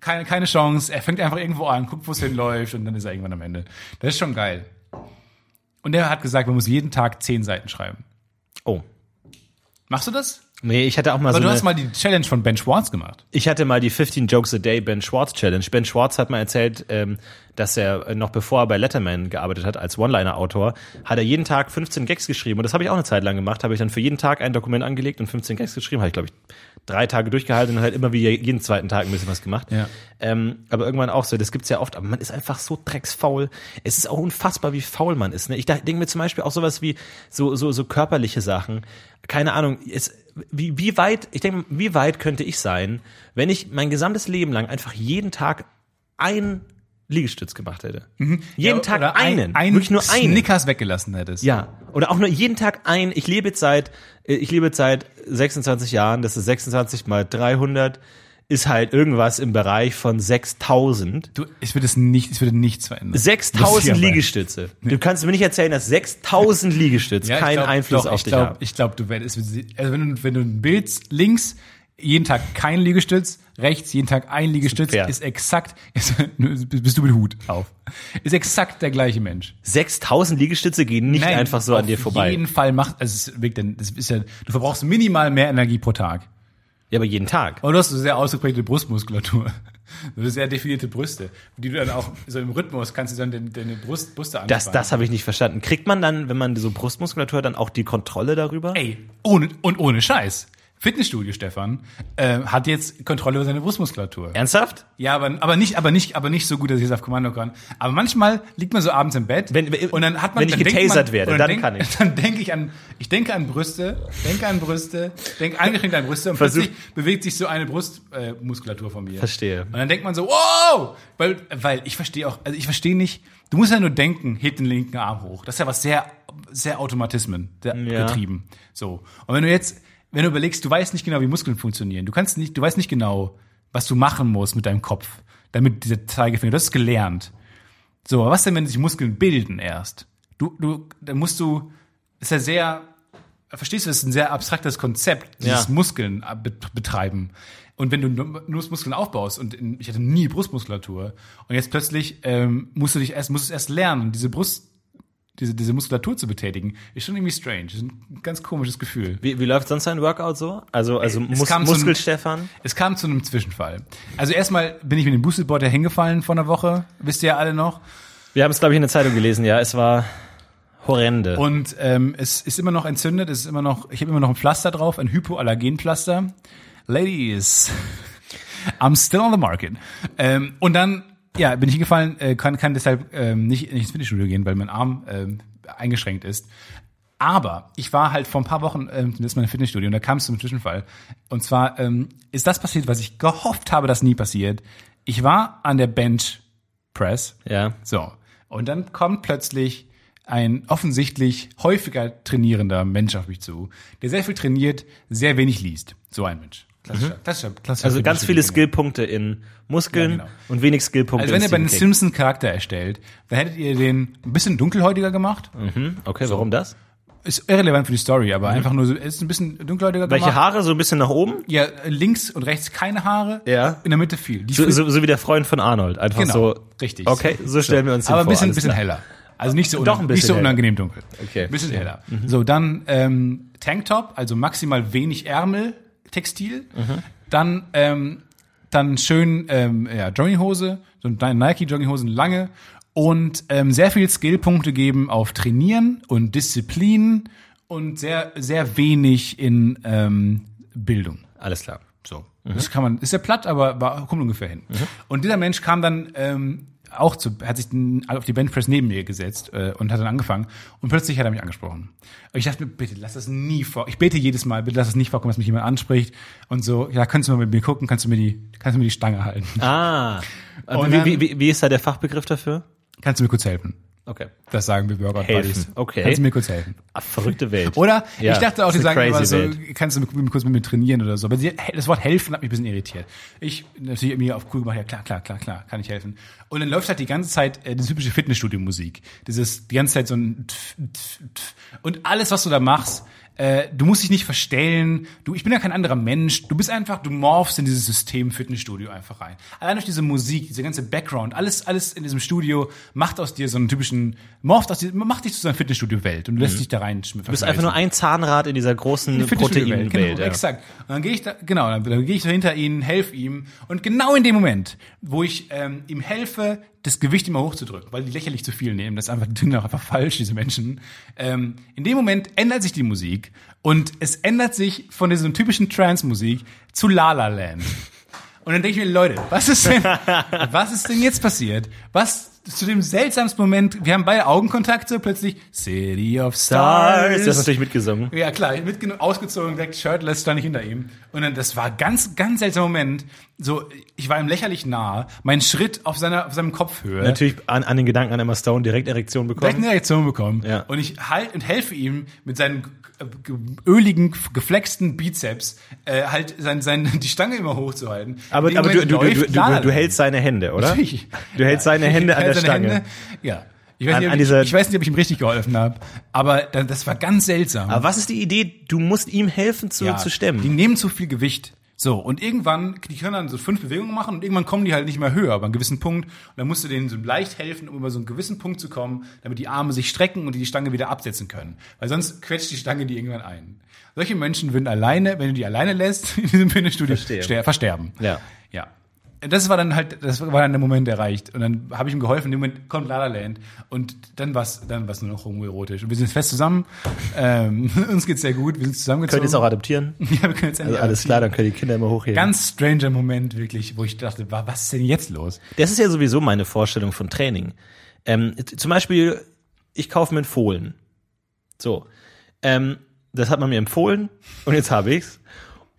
Keine, keine Chance. Er fängt einfach irgendwo an, guckt, wo es hinläuft und dann ist er irgendwann am Ende. Das ist schon geil. Und er hat gesagt, man muss jeden Tag zehn Seiten schreiben. Oh. Machst du das? Nee, ich hatte auch mal Aber so du eine, hast mal die Challenge von Ben Schwartz gemacht. Ich hatte mal die 15 Jokes a Day Ben Schwartz Challenge. Ben Schwartz hat mal erzählt, ähm, dass er äh, noch bevor er bei Letterman gearbeitet hat als One-Liner-Autor, hat er jeden Tag 15 Gags geschrieben. Und das habe ich auch eine Zeit lang gemacht. Habe ich dann für jeden Tag ein Dokument angelegt und 15 Gags geschrieben. Habe ich, glaube ich, drei Tage durchgehalten und halt immer wie jeden zweiten Tag ein bisschen was gemacht. Ja. Ähm, aber irgendwann auch so, das gibt's ja oft, aber man ist einfach so drecksfaul. Es ist auch unfassbar, wie faul man ist. Ne? Ich denke mir zum Beispiel auch sowas wie so, so, so körperliche Sachen. Keine Ahnung, es, wie, wie weit, ich denke, wie weit könnte ich sein, wenn ich mein gesamtes Leben lang einfach jeden Tag ein Liegestütz gemacht hätte. Jeden Ja, Tag einen. Ein, wirklich nur einen. Snickers weggelassen hättest. Ja, oder auch nur jeden Tag ein. Ich lebe jetzt seit, ich lebe jetzt seit 26 Jahren. Das ist 26 mal 300, ist halt irgendwas im Bereich von 6000. Du, ich würde es nicht, ich würde nichts verändern. 6000 Das ist ja Liegestütze. Du kannst mir nicht erzählen, dass 6000 Liegestütze Ja, keinen glaub, Einfluss doch, auf ich dich glaub, haben. Ich glaube, du werdest, also wenn du, wenn du ein Bild links jeden Tag kein Liegestütz, rechts jeden Tag ein Liegestütz, Fair. ist exakt, <laughs> ist, bist du mit Hut auf. Ist exakt der gleiche Mensch. 6000 Liegestütze gehen nicht Nein, einfach so an auf dir vorbei. jeden Fall macht, also es ist das ist ja, du verbrauchst minimal mehr Energie pro Tag. Ja, aber jeden Tag. Aber du hast eine sehr ausgeprägte Brustmuskulatur. Du hast sehr definierte Brüste, die du dann auch so im Rhythmus kannst du dann deine, deine Brust, Brüste anspannen. Das, das habe ich nicht verstanden. Kriegt man dann, wenn man so Brustmuskulatur hat, dann auch die Kontrolle darüber? Ey, ohne, und ohne Scheiß. Fitnessstudio Stefan äh, hat jetzt Kontrolle über seine Brustmuskulatur. Ernsthaft? Ja, aber, aber nicht, aber nicht, aber nicht so gut, dass ich es auf Kommando kann. Aber manchmal liegt man so abends im Bett Wenn- und dann hat man, wenn ich getasert man, werde, dann denk, kann ich. <laughs> Dann denke ich an, ich denke an Brüste, denke an Brüste, denke eingeschränkt an Brüste und Versuch- plötzlich bewegt sich so eine Brustmuskulatur äh, von mir. Verstehe. Und dann denkt man so, wow, weil, weil ich verstehe auch, also ich verstehe nicht. Du musst ja nur denken, hebt den linken Arm hoch. Das ist ja was sehr, sehr Automatismen der, Ja. getrieben. So. Und wenn du jetzt, wenn du überlegst, du weißt nicht genau, wie Muskeln funktionieren. Du kannst nicht, du weißt nicht genau, was du machen musst mit deinem Kopf, damit dieser Zeigefinger, du hast es gelernt. So, aber was denn, wenn sich Muskeln bilden erst? Du, du, dann musst du, ist ja sehr, verstehst du, das ist ein sehr abstraktes Konzept, dieses Ja. Muskeln äh, bet- betreiben. Und wenn du nur Muskeln aufbaust und ich hatte nie Brustmuskulatur und jetzt plötzlich ähm, musst du dich erst, musst du es erst lernen, diese Brust, diese, diese Muskulatur zu betätigen, ist schon irgendwie strange. Ist ein ganz komisches Gefühl. Wie, wie läuft sonst dein Workout so? Also, also Es Mus Muskel-Stefan? Es kam zu einem Zwischenfall. Also erstmal bin ich mit dem Boosted-Board hingefallen vor einer Woche, wisst ihr ja alle noch. Wir haben es, glaube ich, in der Zeitung gelesen, ja. Es war horrende. Und ähm, es ist immer noch entzündet, es ist immer noch, ich habe immer noch ein Pflaster drauf, ein Hypoallergenpflaster. Ladies, I'm still on the market. Ähm, und dann, ja, bin ich hingefallen, äh, kann, kann deshalb ähm, nicht, nicht ins Fitnessstudio gehen, weil mein Arm ähm, eingeschränkt ist. Aber ich war halt vor ein paar Wochen ähm, das ist mein Fitnessstudio und da kam es zum Zwischenfall. Und zwar ähm, ist das passiert, was ich gehofft habe, dass nie passiert. Ich war an der Bench Press ja. so. Und dann kommt plötzlich ein offensichtlich häufiger trainierender Mensch auf mich zu, der sehr viel trainiert, sehr wenig liest. So ein Mensch. Klassischer, klassischer, klassischer Also ganz viele. Skillpunkte in Muskeln Ja, genau. und wenig Skillpunkte Also wenn in ihr bei den. Simpsons Charakter erstellt, dann hättet ihr den ein bisschen dunkelhäutiger gemacht. Hm, Okay, warum das? Ist irrelevant für die Story, aber einfach nur so, es ist ein bisschen dunkelhäutiger Mhm. Welche gemacht. Haare? So ein bisschen nach oben? Ja, links und rechts keine Haare. Ja. In der Mitte viel. Die So, so, so wie der Freund von Arnold. Einfach Genau, so. richtig. Okay, so stellen wir uns den Aber ein vor. bisschen, alles bisschen klar. heller. Also nicht so, Doch ein nicht bisschen so heller. unangenehm dunkel. Okay. Ein bisschen heller. So, dann ähm, Tanktop, also maximal wenig Ärmel, Textil. Mhm. Dann ähm, dann schön ähm, ja, Jogginghose, so Nike Jogginghosen lange und ähm, sehr viel Skillpunkte geben auf Trainieren und Disziplin und sehr sehr wenig in ähm, Bildung. Alles klar. So. Das kann man, ist ja platt, aber war, kommt ungefähr hin. Und dieser Mensch kam dann ähm, auch zu, hat sich auf die Benchpress neben mir gesetzt äh, und hat dann angefangen. Und plötzlich hat er mich angesprochen. Und ich dachte mir, bitte, lass das nie vor. Ich bete jedes Mal, bitte lass das nicht vorkommen, dass mich jemand anspricht. Und so, ja, kannst du mal mit mir gucken, kannst du mir die, kannst du mir die Stange halten. Ah. <laughs> Und wie, dann- wie, wie, wie ist da der Fachbegriff dafür? Kannst du mir kurz helfen? Okay. Das sagen wir Helfen. Buddies. Okay. Kannst du mir kurz helfen? Ah, verrückte Welt. Oder? Ja, ich dachte auch, die sagen immer so, Welt. kannst du mit, kurz mit mir trainieren oder so. Aber das Wort helfen hat mich ein bisschen irritiert. Ich natürlich mir auf cool gemacht, ja klar, klar, klar, klar, kann ich helfen. Und dann läuft halt die ganze Zeit äh, die typische Fitnessstudio-Musik. Dieses, die ganze Zeit so ein Tf, Tf, Tf. und alles, was du da machst, äh, du musst dich nicht verstellen. Du, ich bin ja kein anderer Mensch. Du bist einfach, du morphst in dieses System Fitnessstudio einfach rein. Allein durch diese Musik, diese ganze Background, alles, alles in diesem Studio macht aus dir so einen typischen, morpht aus dir, macht dich zu so einer Fitnessstudio-Welt und du lässt dich da rein. Du bist einfach nur ein Zahnrad in dieser großen Fitnessstudio-Welt, Proteinwelt. Genau, ja. exakt. Und dann gehe ich da, genau, dann, dann gehe ich hinter ihn, helfe ihm und genau in dem Moment, wo ich ähm, ihm helfe, das Gewicht immer hochzudrücken, weil die lächerlich zu viel nehmen, das ist einfach, auch einfach falsch, diese Menschen. Ähm, in dem Moment ändert sich die Musik und es ändert sich von dieser typischen Trance-Musik zu La La Land. Und dann denke ich mir, Leute, was ist denn, <laughs> was ist denn jetzt passiert? Was zu dem seltsamsten Moment, wir haben beide Augenkontakt so plötzlich, City of Stars. Du hast natürlich mitgesungen. Ja, klar, mitgenommen, ausgezogen, direkt shirtless, stand ich hinter ihm. Und dann, das war ganz, ganz seltsamer Moment. So, ich war ihm lächerlich nah, mein Schritt auf seiner, auf seinem Kopfhöhe. Natürlich an, an den Gedanken an Emma Stone direkt Erektion Direkt bekommen. eine Reaktion bekommen. Ja. Und ich halt und helfe ihm mit seinen äh, ge- öligen, geflexten Bizeps, äh, halt sein, sein, <laughs> die Stange immer hochzuhalten. Aber, aber du, du, läuft du, du, du hältst seine Hände, oder? <laughs> Natürlich. Du hältst seine <laughs> Hände an der Stange. Hände. Ja. Ich weiß, An- nicht, ob an ich, ich weiß nicht, ob ich ihm richtig geholfen habe, aber da- das war ganz seltsam. Aber was ist die Idee? Du musst ihm helfen zu, Ja, zu Die stemmen. nehmen zu viel Gewicht. So, und irgendwann, die können dann so fünf Bewegungen machen und irgendwann kommen die halt nicht mehr höher, aber einen gewissen Punkt. Und dann musst du denen so leicht helfen, um über so einen gewissen Punkt zu kommen, damit die Arme sich strecken und die die Stange wieder absetzen können. Weil sonst quetscht die Stange die irgendwann ein. Solche Menschen würden alleine, wenn du die alleine lässt, <laughs> in diesem Fitnessstudio, versterben. Ja. Ja. Das war dann halt, das war dann der Moment erreicht. Und dann habe ich ihm geholfen, in dem Moment kommt La La Land. Und dann war's dann war's nur noch homoerotisch. Und wir sind fest zusammen. Ähm, <laughs> uns geht's sehr gut. Wir sind zusammengezogen. Könnt ihr es auch adoptieren? <laughs> Ja, wir können jetzt endlich Also alles klar, dann können die Kinder immer hochheben. Ganz stranger Moment, wirklich, wo ich dachte, wa- was ist denn jetzt los? Das ist ja sowieso meine Vorstellung von Training. Ähm, zum Beispiel, ich kaufe mir einen Fohlen. So. Ähm, das hat man mir empfohlen und jetzt habe ich's.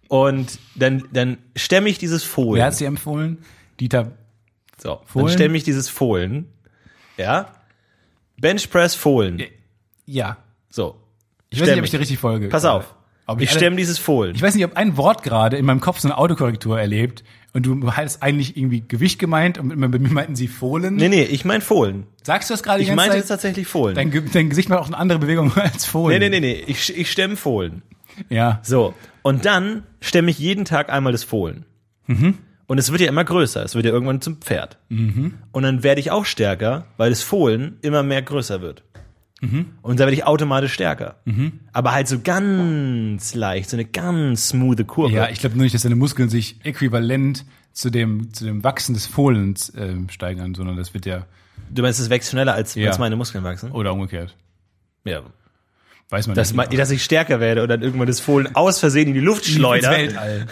Und dann, dann stemme ich dieses Fohlen. Wer hat sie empfohlen? Dieter. So, Fohlen? dann stemme ich dieses Fohlen. Ja. Benchpress Fohlen. Ja. So. Ich weiß nicht, ob ich die richtig folge. Pass auf. Ob ich alle- stemme dieses Fohlen. Ich weiß nicht, ob ein Wort gerade in meinem Kopf so eine Autokorrektur erlebt und du hast eigentlich irgendwie Gewicht gemeint und bei mir meinten sie Fohlen. Nee, nee, ich mein Fohlen. Sagst du das gerade Ich meinte jetzt tatsächlich Fohlen. Dein, dein Gesicht macht auch eine andere Bewegung <laughs> als Fohlen. nee, nee, nee, nee. Ich, ich stemme Fohlen. Ja. So. Und dann stemme ich jeden Tag einmal das Fohlen. Mhm. Und es wird ja immer größer. Es wird ja irgendwann zum Pferd. Mhm. Und dann werde ich auch stärker, weil das Fohlen immer mehr größer wird. Mhm. Und dann werde ich automatisch stärker. Aber halt so ganz leicht, so eine ganz smooth Kurve. Ja, ich glaube nur nicht, dass deine Muskeln sich äquivalent zu dem, zu dem Wachsen des Fohlens ähm, steigern, sondern das wird ja, du meinst, es wächst schneller, als, Ja. als meine Muskeln wachsen? oder umgekehrt. Ja. Weiß man Dass, nicht. ma- dass ich stärker werde und dann irgendwann das Fohlen aus Versehen in die Luft <laughs> ins schleudert. Weltall.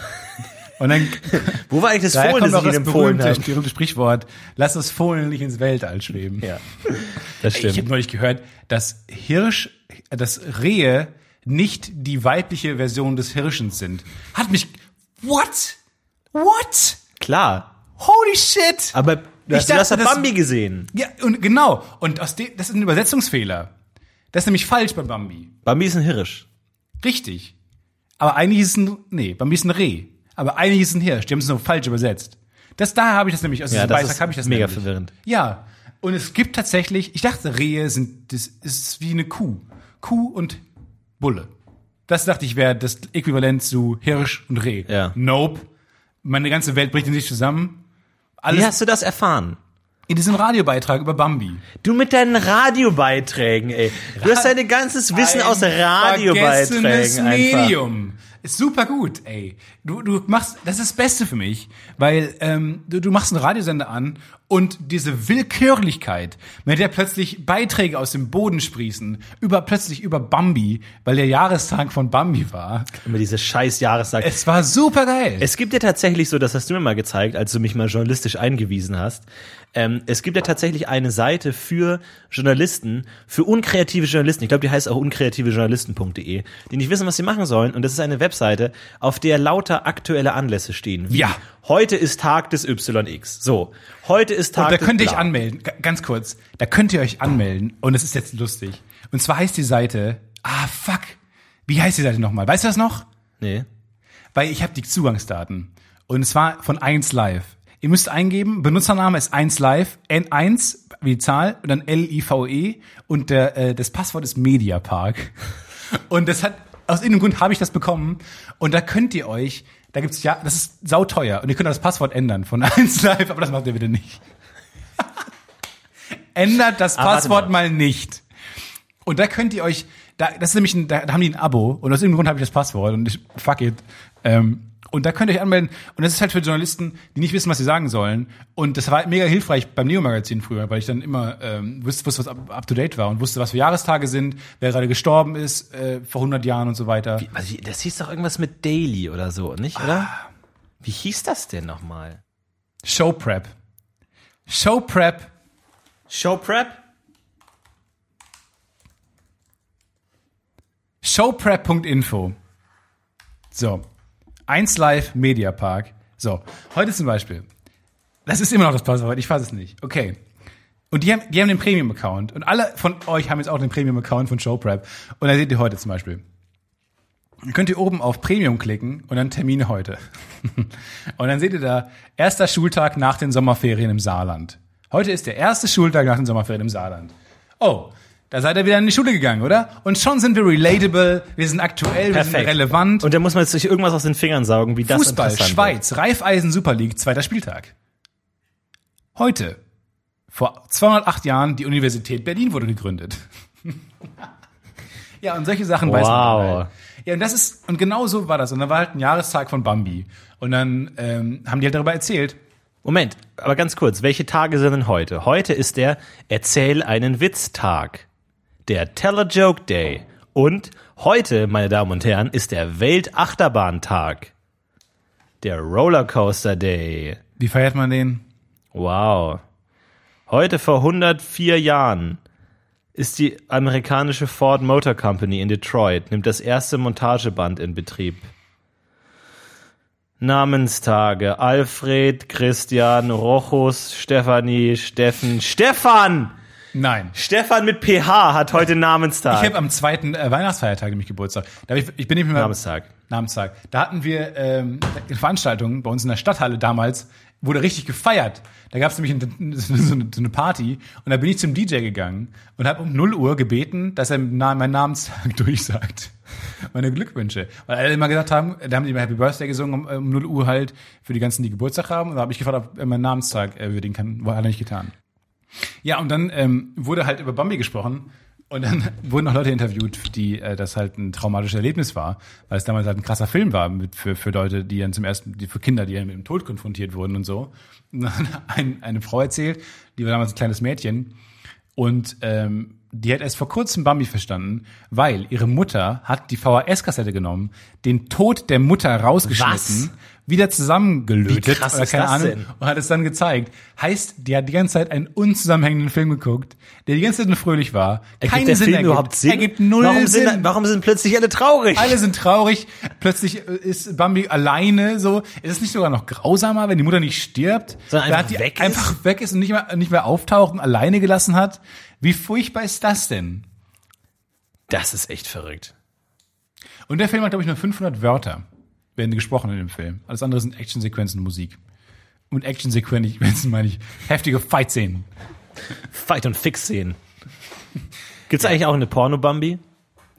Und dann <laughs> Wo war eigentlich das Fohlen, kommt das auch ich das berühmte, habe? berühmte Sprichwort, lass das Fohlen nicht ins Weltall schweben. Ja, <laughs> das Ich stimmt. habe neulich gehört, dass Hirsch, dass Rehe nicht die weibliche Version des Hirschens sind. Hat mich, what? What? Klar. Holy shit! Aber du Ich hast, du hast dachte, das- Bambi gesehen. Ja, und genau. Und aus dem, das ist ein Übersetzungsfehler. Das ist nämlich falsch bei Bambi. Bambi ist ein Hirsch. Richtig. Aber eigentlich ist es ein, nee, Bambi ist ein Reh. Aber eigentlich ist es ein Hirsch. Die haben es nur falsch übersetzt. Das, daher habe ich das nämlich, aus Ja, diesem Beitrag habe ich das mega nämlich. verwirrend. Ja. Und es gibt tatsächlich, ich dachte, Rehe sind, das ist wie eine Kuh. Kuh und Bulle. Das dachte ich wäre das Äquivalent zu Hirsch und Reh. Ja. Nope. Meine ganze Welt bricht in sich zusammen. Wie Alles hast du das erfahren? In diesem Radiobeitrag über Bambi. Du mit deinen Radiobeiträgen, ey. Du hast dein ganzes Wissen aus vergessenes Radiobeiträgen einfach. Medium. Ist super gut, ey. Du, du machst, das ist das Beste für mich, weil ähm, du, du machst einen Radiosender an und diese Willkürlichkeit, mit der plötzlich Beiträge aus dem Boden sprießen, über plötzlich über Bambi, weil der Jahrestag von Bambi war. Immer diese scheiß Jahrestag. Es war super geil. Es gibt ja tatsächlich so, das hast du mir mal gezeigt, als du mich mal journalistisch eingewiesen hast. Ähm, es gibt ja tatsächlich eine Seite für Journalisten, für unkreative Journalisten. Ich glaube, die heißt auch unkreativejournalisten.de, die nicht wissen, was sie machen sollen. Und das ist eine Webseite, auf der lauter aktuelle Anlässe stehen. Wie, Ja. Heute ist Tag des YX. So. Heute ist Tag Und da könnt ihr euch anmelden, ganz kurz, da könnt ihr euch anmelden und es ist jetzt lustig. Und zwar heißt die Seite, ah fuck, wie heißt die Seite nochmal? Weißt du das noch? Nee. Weil ich habe die Zugangsdaten und es war von 1 Live. Ihr müsst eingeben, Benutzername ist 1 Live, N1 wie die Zahl und dann L-I-V-E und der, äh, das Passwort ist Mediapark. <laughs> Und das hat, aus irgendeinem Grund habe ich das bekommen und da könnt ihr euch, da gibt's ja, das ist sauteuer und ihr könnt das Passwort ändern von <laughs> 1 Live, aber das macht ihr bitte nicht. <laughs> Ändert das Ah, Passwort mal. mal nicht. Und da könnt ihr euch, da, das ist nämlich ein, da, da haben die ein Abo und aus irgendeinem Grund habe ich das Passwort und ich, fuck it. Ähm, und da könnt ihr euch anmelden und das ist halt für Journalisten, die nicht wissen, was sie sagen sollen. Und das war mega hilfreich beim Neo-Magazin früher, weil ich dann immer ähm, wusste, wusste, was up, up to date war und wusste, was für Jahrestage sind, wer gerade gestorben ist äh, vor 100 Jahren und so weiter. Also, das hieß doch irgendwas mit Daily oder so, nicht, oder? Wie hieß das denn nochmal? Show Prep. Show Prep. Show Prep? Showprep.info. So. 1 Live Mediapark. So. Heute zum Beispiel. Das ist immer noch das Passwort. Ich fasse es nicht. Okay. Und die haben, die haben den Premium-Account. Und alle von euch haben jetzt auch den Premium-Account von Showprep. Und da seht ihr heute zum Beispiel. Dann könnt ihr oben auf Premium klicken und dann Termine heute. <laughs> und dann seht ihr da, erster Schultag nach den Sommerferien im Saarland. Heute ist der erste Schultag nach den Sommerferien im Saarland. Oh, da seid ihr wieder in die Schule gegangen, oder? Und schon sind wir relatable, wir sind aktuell, wir sind relevant. Und da muss man jetzt sich irgendwas aus den Fingern saugen, wie das Fußball, Schweiz, Raiffeisen Super League, zweiter Spieltag. Heute, vor 208 Jahren, die Universität Berlin wurde gegründet. <laughs> ja, und solche Sachen weiß man. Wow. Ja, und das ist, und genau so war das. Und da war halt ein Jahrestag von Bambi. Und dann ähm, haben die halt darüber erzählt. Moment, aber ganz kurz, welche Tage sind denn heute? Heute ist der Erzähl einen Witz-Tag, der Tell a Joke Day und heute, meine Damen und Herren, ist der Weltachterbahntag, der Rollercoaster Day. Wie feiert man den? Wow. Heute vor 104 Jahren ist die amerikanische Ford Motor Company in Detroit, nimmt das erste Montageband in Betrieb. Namenstage. Alfred, Christian, Rochus, Stefanie, Steffen. Stefan! Nein. Stefan mit PH hat heute Namenstag. Ich habe am zweiten äh, Weihnachtsfeiertag nämlich Geburtstag. Da ich, ich bin nämlich mal Namenstag. Namenstag. Da hatten wir ähm, eine Veranstaltung bei uns in der Stadthalle damals, wurde richtig gefeiert. Da gab es nämlich <laughs> eine, so, eine, so eine Party und da bin ich zum DJ gegangen und habe um 0 Uhr gebeten, dass er meinen Namenstag <laughs> durchsagt. Meine Glückwünsche. Weil alle immer gesagt haben, da haben die immer Happy Birthday gesungen um, um 0 Uhr halt für die ganzen, die Geburtstag haben. Und da habe ich gefragt, ob er meinen Namenstag äh, würdigen kann. War er nicht getan. Ja, und dann ähm, wurde halt über Bambi gesprochen und dann <laughs> wurden auch Leute interviewt, die äh, das halt ein traumatisches Erlebnis war, weil es damals halt ein krasser Film war mit, für, für Leute, die dann zum ersten, die für Kinder, die dann mit dem Tod konfrontiert wurden und so. Und dann <laughs> ein, eine Frau erzählt, die war damals ein kleines Mädchen und ähm, die hat erst vor kurzem Bambi verstanden, weil ihre Mutter hat die VHS-Kassette genommen, den Tod der Mutter rausgeschnitten, Was? Wieder zusammengelötet Wie krass oder keine Ahnung denn? und hat es dann gezeigt. Heißt, die hat die ganze Zeit einen unzusammenhängenden Film geguckt, der die ganze Zeit nur fröhlich war. Ergibt der Film ergibt. überhaupt Sinn? Ergibt null warum Sinn. Sind, warum sind plötzlich alle traurig? alle sind traurig. Plötzlich äh, ist Bambi alleine. So ist es nicht sogar noch grausamer, wenn die Mutter nicht stirbt, Sondern einfach die weg ist? einfach weg ist und nicht mehr nicht mehr auftauchen, alleine gelassen hat. Wie furchtbar ist das denn? Das ist echt verrückt. Und der Film hat glaube ich nur 500 Wörter werden gesprochen in dem Film. Alles andere sind Actionsequenzen und Musik. Und Actionsequenzen <laughs> meine ich heftige Fight-Szenen. Fight- und Fix-Szenen. Gibt's eigentlich auch eine Porno-Bambi?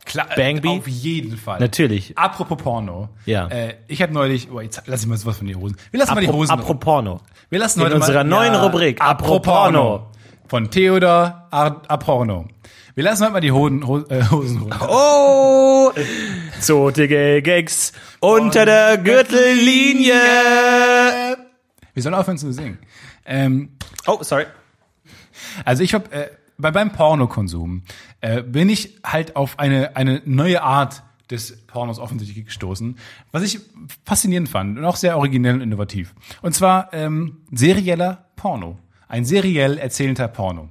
Klar, Bangby? auf jeden Fall. Natürlich. Apropos Porno. Ja. Äh, ich habe neulich, oh, jetzt lass ich mal sowas von den Hosen. Wir lassen mal die Apro- Hosen. Apropos Porno. wir lassen In heute unserer mal, neuen Rubrik, Apropos Porno. von Theodor Aporno. Wir lassen heute mal die Hoden, Ho äh, Hosen runter. Oh, zotige Gags unter der Gürtellinie. Wir sollen aufhören zu singen. Ähm, Oh, sorry. Also ich habe äh, bei beim Pornokonsum äh, bin ich halt auf eine eine neue Art des Pornos offensichtlich gestoßen, was ich faszinierend fand und auch sehr originell und innovativ. Und zwar ähm, serieller Porno, ein seriell erzählender Porno.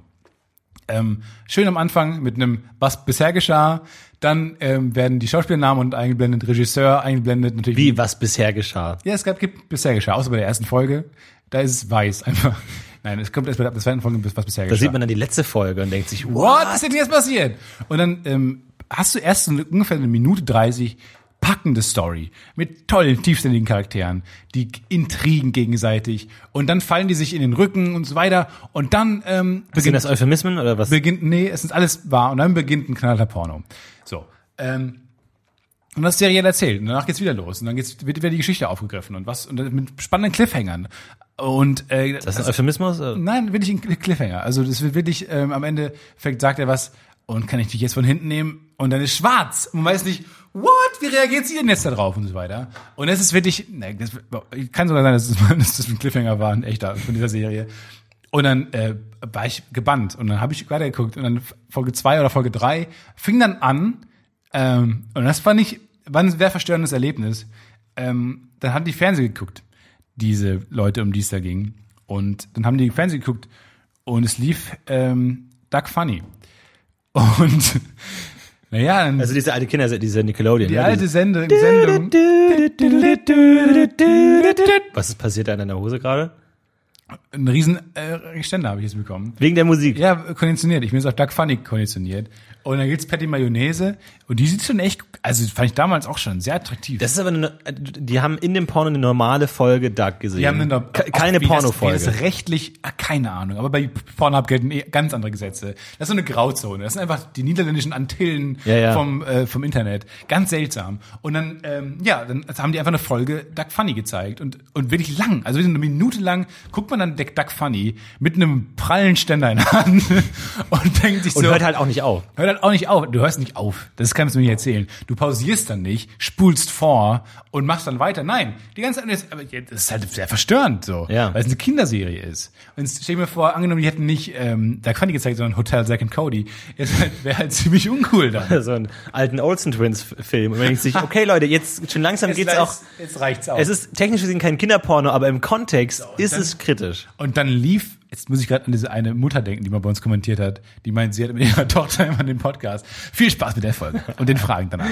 Ähm, schön am Anfang mit einem was bisher geschah, dann ähm, werden die Schauspielernamen und eingeblendet, Regisseur eingeblendet, natürlich. Wie, was bisher geschah? Ja, es gab gibt bisher geschah, außer bei der ersten Folge, da ist es weiß einfach. Nein, es kommt erst bei der zweiten Folge, was bisher Da geschah. sieht man dann die letzte Folge und denkt sich, What ist denn jetzt passiert? Und dann ähm, hast du erst so ungefähr eine Minute 30 packende Story mit tollen, tiefsinnigen Charakteren, die intrigen gegenseitig und dann fallen die sich in den Rücken und so weiter und dann ähm, Sind das Euphemismen oder was? beginnt, nee, es ist alles wahr und dann beginnt ein knallharter Porno. So, ähm, und das ist seriell erzählt und danach geht's wieder los und dann geht's, wird wieder die Geschichte aufgegriffen und was und mit spannenden Cliffhangern und äh, Das ist ein Euphemismus? oder? Nein, wirklich ein Cliffhanger. Also das wird wirklich, ähm, am Ende sagt er was und kann ich dich jetzt von hinten nehmen und dann ist schwarz. Und man weiß nicht, what, wie reagiert sie denn jetzt da drauf und so weiter. Und es ist wirklich, ne, das kann sogar sein, dass es <laughs> dass das ein Cliffhanger war, ein echter von dieser Serie. Und dann äh, war ich gebannt und dann habe ich weitergeguckt und dann Folge zwei oder Folge drei fing dann an ähm, und das fand ich, war ein sehr verstörendes Erlebnis. Ähm, dann haben die Fernsehen geguckt, diese Leute, um die es da ging. Und dann haben die Fernsehen geguckt und es lief ähm, Duck Funny. <laughs> Und naja, Also diese alte Kinder, diese Nickelodeon. die ne? alte Sende, Sendung. Was ist passiert da in deiner Hose gerade? Einen riesen äh, Ständer habe ich jetzt bekommen. Wegen der Musik. Ja, konditioniert. Ich bin jetzt auf Duck Funny konditioniert. Und dann gibt's Patty Mayonnaise. Und die sieht schon echt, also fand ich damals auch schon sehr attraktiv. Das ist aber eine, die haben in dem Porno eine normale Folge Duck gesehen. Die haben eine, Ke- keine das- Pornofolge. Wie das rechtlich, ah, keine Ahnung, aber bei Pornhub gelten eh ganz andere Gesetze. Das ist so eine Grauzone. Das sind einfach die niederländischen Antillen Ja, ja. vom äh, vom Internet. Ganz seltsam. Und dann ähm, ja, dann haben die einfach eine Folge Duck Funny gezeigt und und wirklich lang, also wirklich eine Minute lang guckt man dann Duck Funny mit einem prallen Ständer in der Hand <laughs> und denkt sich Und so hört halt auch nicht auf. Hört halt auch nicht auf. Du hörst nicht auf. Das kannst du mir nicht erzählen. Du pausierst dann nicht, spulst vor und machst dann weiter. Nein, die ganze Zeit, das, ist halt sehr verstörend so. Ja. Weil es eine Kinderserie ist. Und jetzt stell dir mir vor, angenommen, die hätten nicht ähm, da Quanti gezeigt, sondern Hotel Zack and Cody. Das <laughs> wäre halt ziemlich uncool dann. <laughs> So einen alten Olsen Twins Film. Und man denkt sich, okay Leute, jetzt schon langsam geht's auch. Jetzt reicht's auch. Es ist technisch gesehen kein Kinderporno, aber im Kontext ist dann- es kritisch. und dann lief, jetzt muss ich gerade an diese eine Mutter denken, die mal bei uns kommentiert hat, die meint, sie hat mit ihrer <laughs> Tochter immer den Podcast. Viel Spaß mit der Folge und den Fragen danach.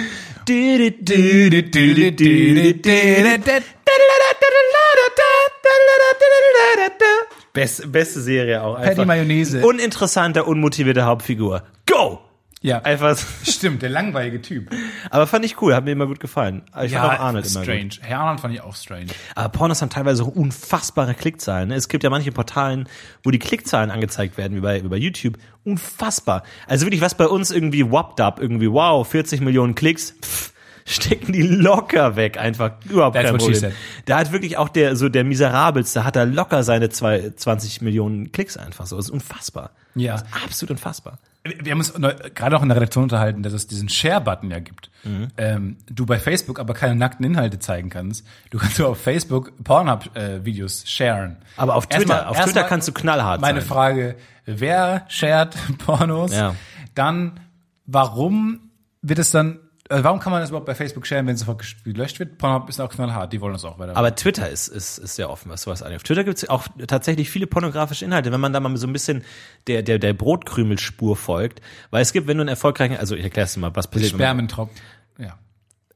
Best, beste Serie auch. Patty Einfach. Mayonnaise. Uninteressanter, unmotivierter Hauptfigur. Go! Ja, Einfach. stimmt, der langweilige Typ. Aber fand ich cool, hat mir immer gut gefallen. Ich fand auch Arnold immer strange. gut. Herr Arnold fand ich auch strange. Aber Pornos haben teilweise auch unfassbare Klickzahlen. ne? Es gibt ja manche Portalen, wo die Klickzahlen angezeigt werden, wie bei, wie bei YouTube. Unfassbar. Also wirklich, was bei uns irgendwie WAPDAP, irgendwie, wow, 40 Millionen Klicks, pff, stecken die locker weg, einfach überhaupt That's kein Problem. Da hat wirklich auch der, so der Miserabelste, hat da locker seine zwei, 20 Millionen Klicks einfach so. Das ist unfassbar. Ja. Das ist absolut unfassbar. Wir haben uns gerade auch in der Redaktion unterhalten, dass es diesen Share-Button ja gibt. Mhm. Ähm, du bei Facebook aber keine nackten Inhalte zeigen kannst. Du kannst nur auf Facebook Pornhub-Videos sharen. Aber auf Twitter, Erstmal- auf erstmal Twitter kannst du knallhart Meine sein. Frage, wer shared <laughs> Pornos? Ja. Dann, warum wird es dann, äh, warum kann man das überhaupt bei Facebook sharen, wenn es sofort gelöscht wird? Pornhub ist auch knallhart, die wollen das auch weiter. Aber Twitter ist, ist, ist sehr offen, was sowas angeht. Auf Twitter gibt es auch tatsächlich viele pornografische Inhalte, wenn man da mal so ein bisschen der, der, der Brotkrümelspur folgt. Weil es gibt, wenn du einen erfolgreichen, also ich erkläre es dir mal, was passiert, Spermentropf. Ja.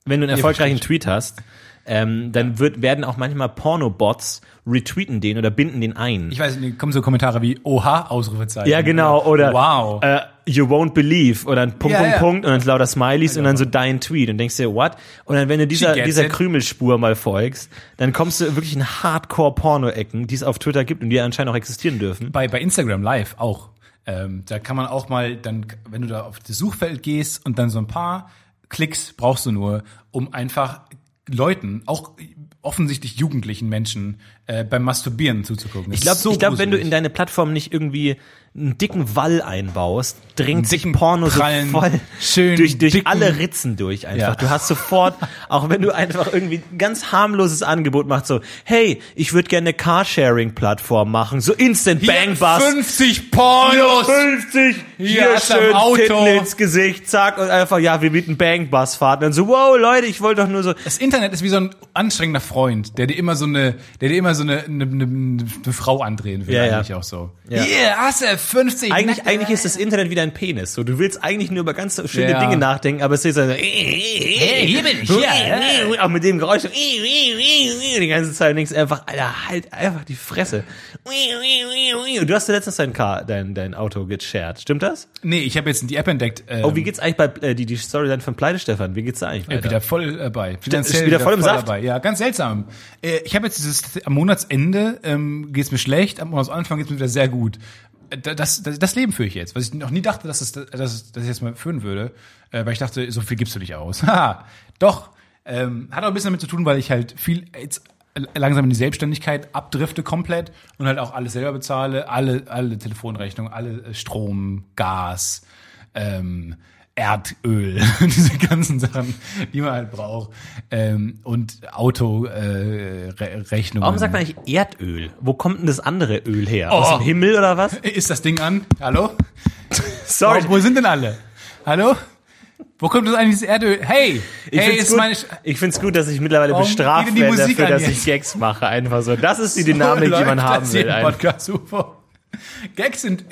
wenn du einen erfolgreichen Tweet hast, ähm, dann wird, werden auch manchmal Pornobots retweeten den oder binden den ein. Ich weiß kommen so Kommentare wie Oha, Ausrufezeichen. ja, genau, oder Wow. äh, you won't believe oder ein Punkt, Ja, Punkt, ja. Punkt und dann lauter Smileys und dann so dein Tweet und denkst dir, what? Und dann, wenn du dieser, dieser it. Krümelspur mal folgst, dann kommst du wirklich in Hardcore-Porno-Ecken, die es auf Twitter gibt und die anscheinend auch existieren dürfen. bei, bei Instagram Live auch. Ähm, da kann man auch mal dann, wenn du da auf das Suchfeld gehst und dann so ein paar Klicks brauchst du nur, um einfach Leuten, auch offensichtlich jugendlichen Menschen äh, beim Masturbieren zuzugucken. Ich glaube, ich glaub, wenn du in deine Plattform nicht irgendwie einen dicken Wall einbaust, dringt sich Porno so prallen, voll schön durch, durch dicken- alle Ritzen durch einfach. Ja. Du hast sofort, auch wenn du einfach irgendwie ein ganz harmloses Angebot machst, so, hey, ich würde gerne eine Carsharing-Plattform machen, so Instant Bang Bus. 50 Pornos! 50, Hier am schön Auto. Titten ins Gesicht, zack, und einfach, ja, wir bieten Bang-Bus-Fahrten. Und so, wow, Leute, ich wollte doch nur so, Das Internet ist wie so ein anstrengender Freund, der dir immer so eine, der dir immer so eine, eine, eine, eine Frau andrehen will, Ja, ja. eigentlich auch so. Ja. Hast du 50 eigentlich, eigentlich ist das Internet wieder ein Penis. So, du willst eigentlich nur über ganz schöne Ja. Dinge nachdenken, aber es ist so, hey, hier bin ich, ja, <laughs> Auch mit dem Geräusch, <laughs> die ganze Zeit denkst du einfach, Alter, halt einfach die Fresse. Und du hast ja letztens dein Car, dein, dein Auto geshared, stimmt das? Nee, ich habe jetzt die App entdeckt. Ähm, Oh, wie geht's eigentlich bei, äh, die, die Storyline von Pleite Stefan, wie geht's da eigentlich Ja, weiter? wieder voll dabei. Finanziell wieder voll im Saft? dabei. Ja, ganz seltsam. Äh, ich habe jetzt dieses am Monatsende ähm, geht's mir schlecht, am Monatsanfang geht's mir wieder sehr gut. Äh, Das, das, das Leben führe ich jetzt, was ich noch nie dachte, dass, es, dass, es- dass ich jetzt mal führen würde, äh, weil ich dachte, so viel gibst du nicht aus. <laughs> Doch. Ähm, hat auch ein bisschen damit zu tun, weil ich halt viel jetzt langsam in die Selbstständigkeit abdrifte komplett und halt auch alles selber bezahle, alle alle Telefonrechnungen, alle äh, Strom, Gas, ähm, Erdöl, <laughs> diese ganzen Sachen, die man halt braucht. Ähm, und Autorechnungen. Äh. Warum sagt man eigentlich Erdöl? Wo kommt denn das andere Öl her? Aus Oh. dem Himmel oder was? Ist das Ding an? Hallo? <laughs> Sorry. Wo, wo sind denn alle? Hallo? Wo kommt das eigentlich das Erdöl? Hey! Ich hey, ist gut, meine... ich find's gut, dass ich mittlerweile Warum bestraft die werde dafür, dass ich jetzt? Gags mache. Einfach so. Das ist die <laughs> Dynamik, die läuft man haben das will. Podcast super. <laughs> Gags sind,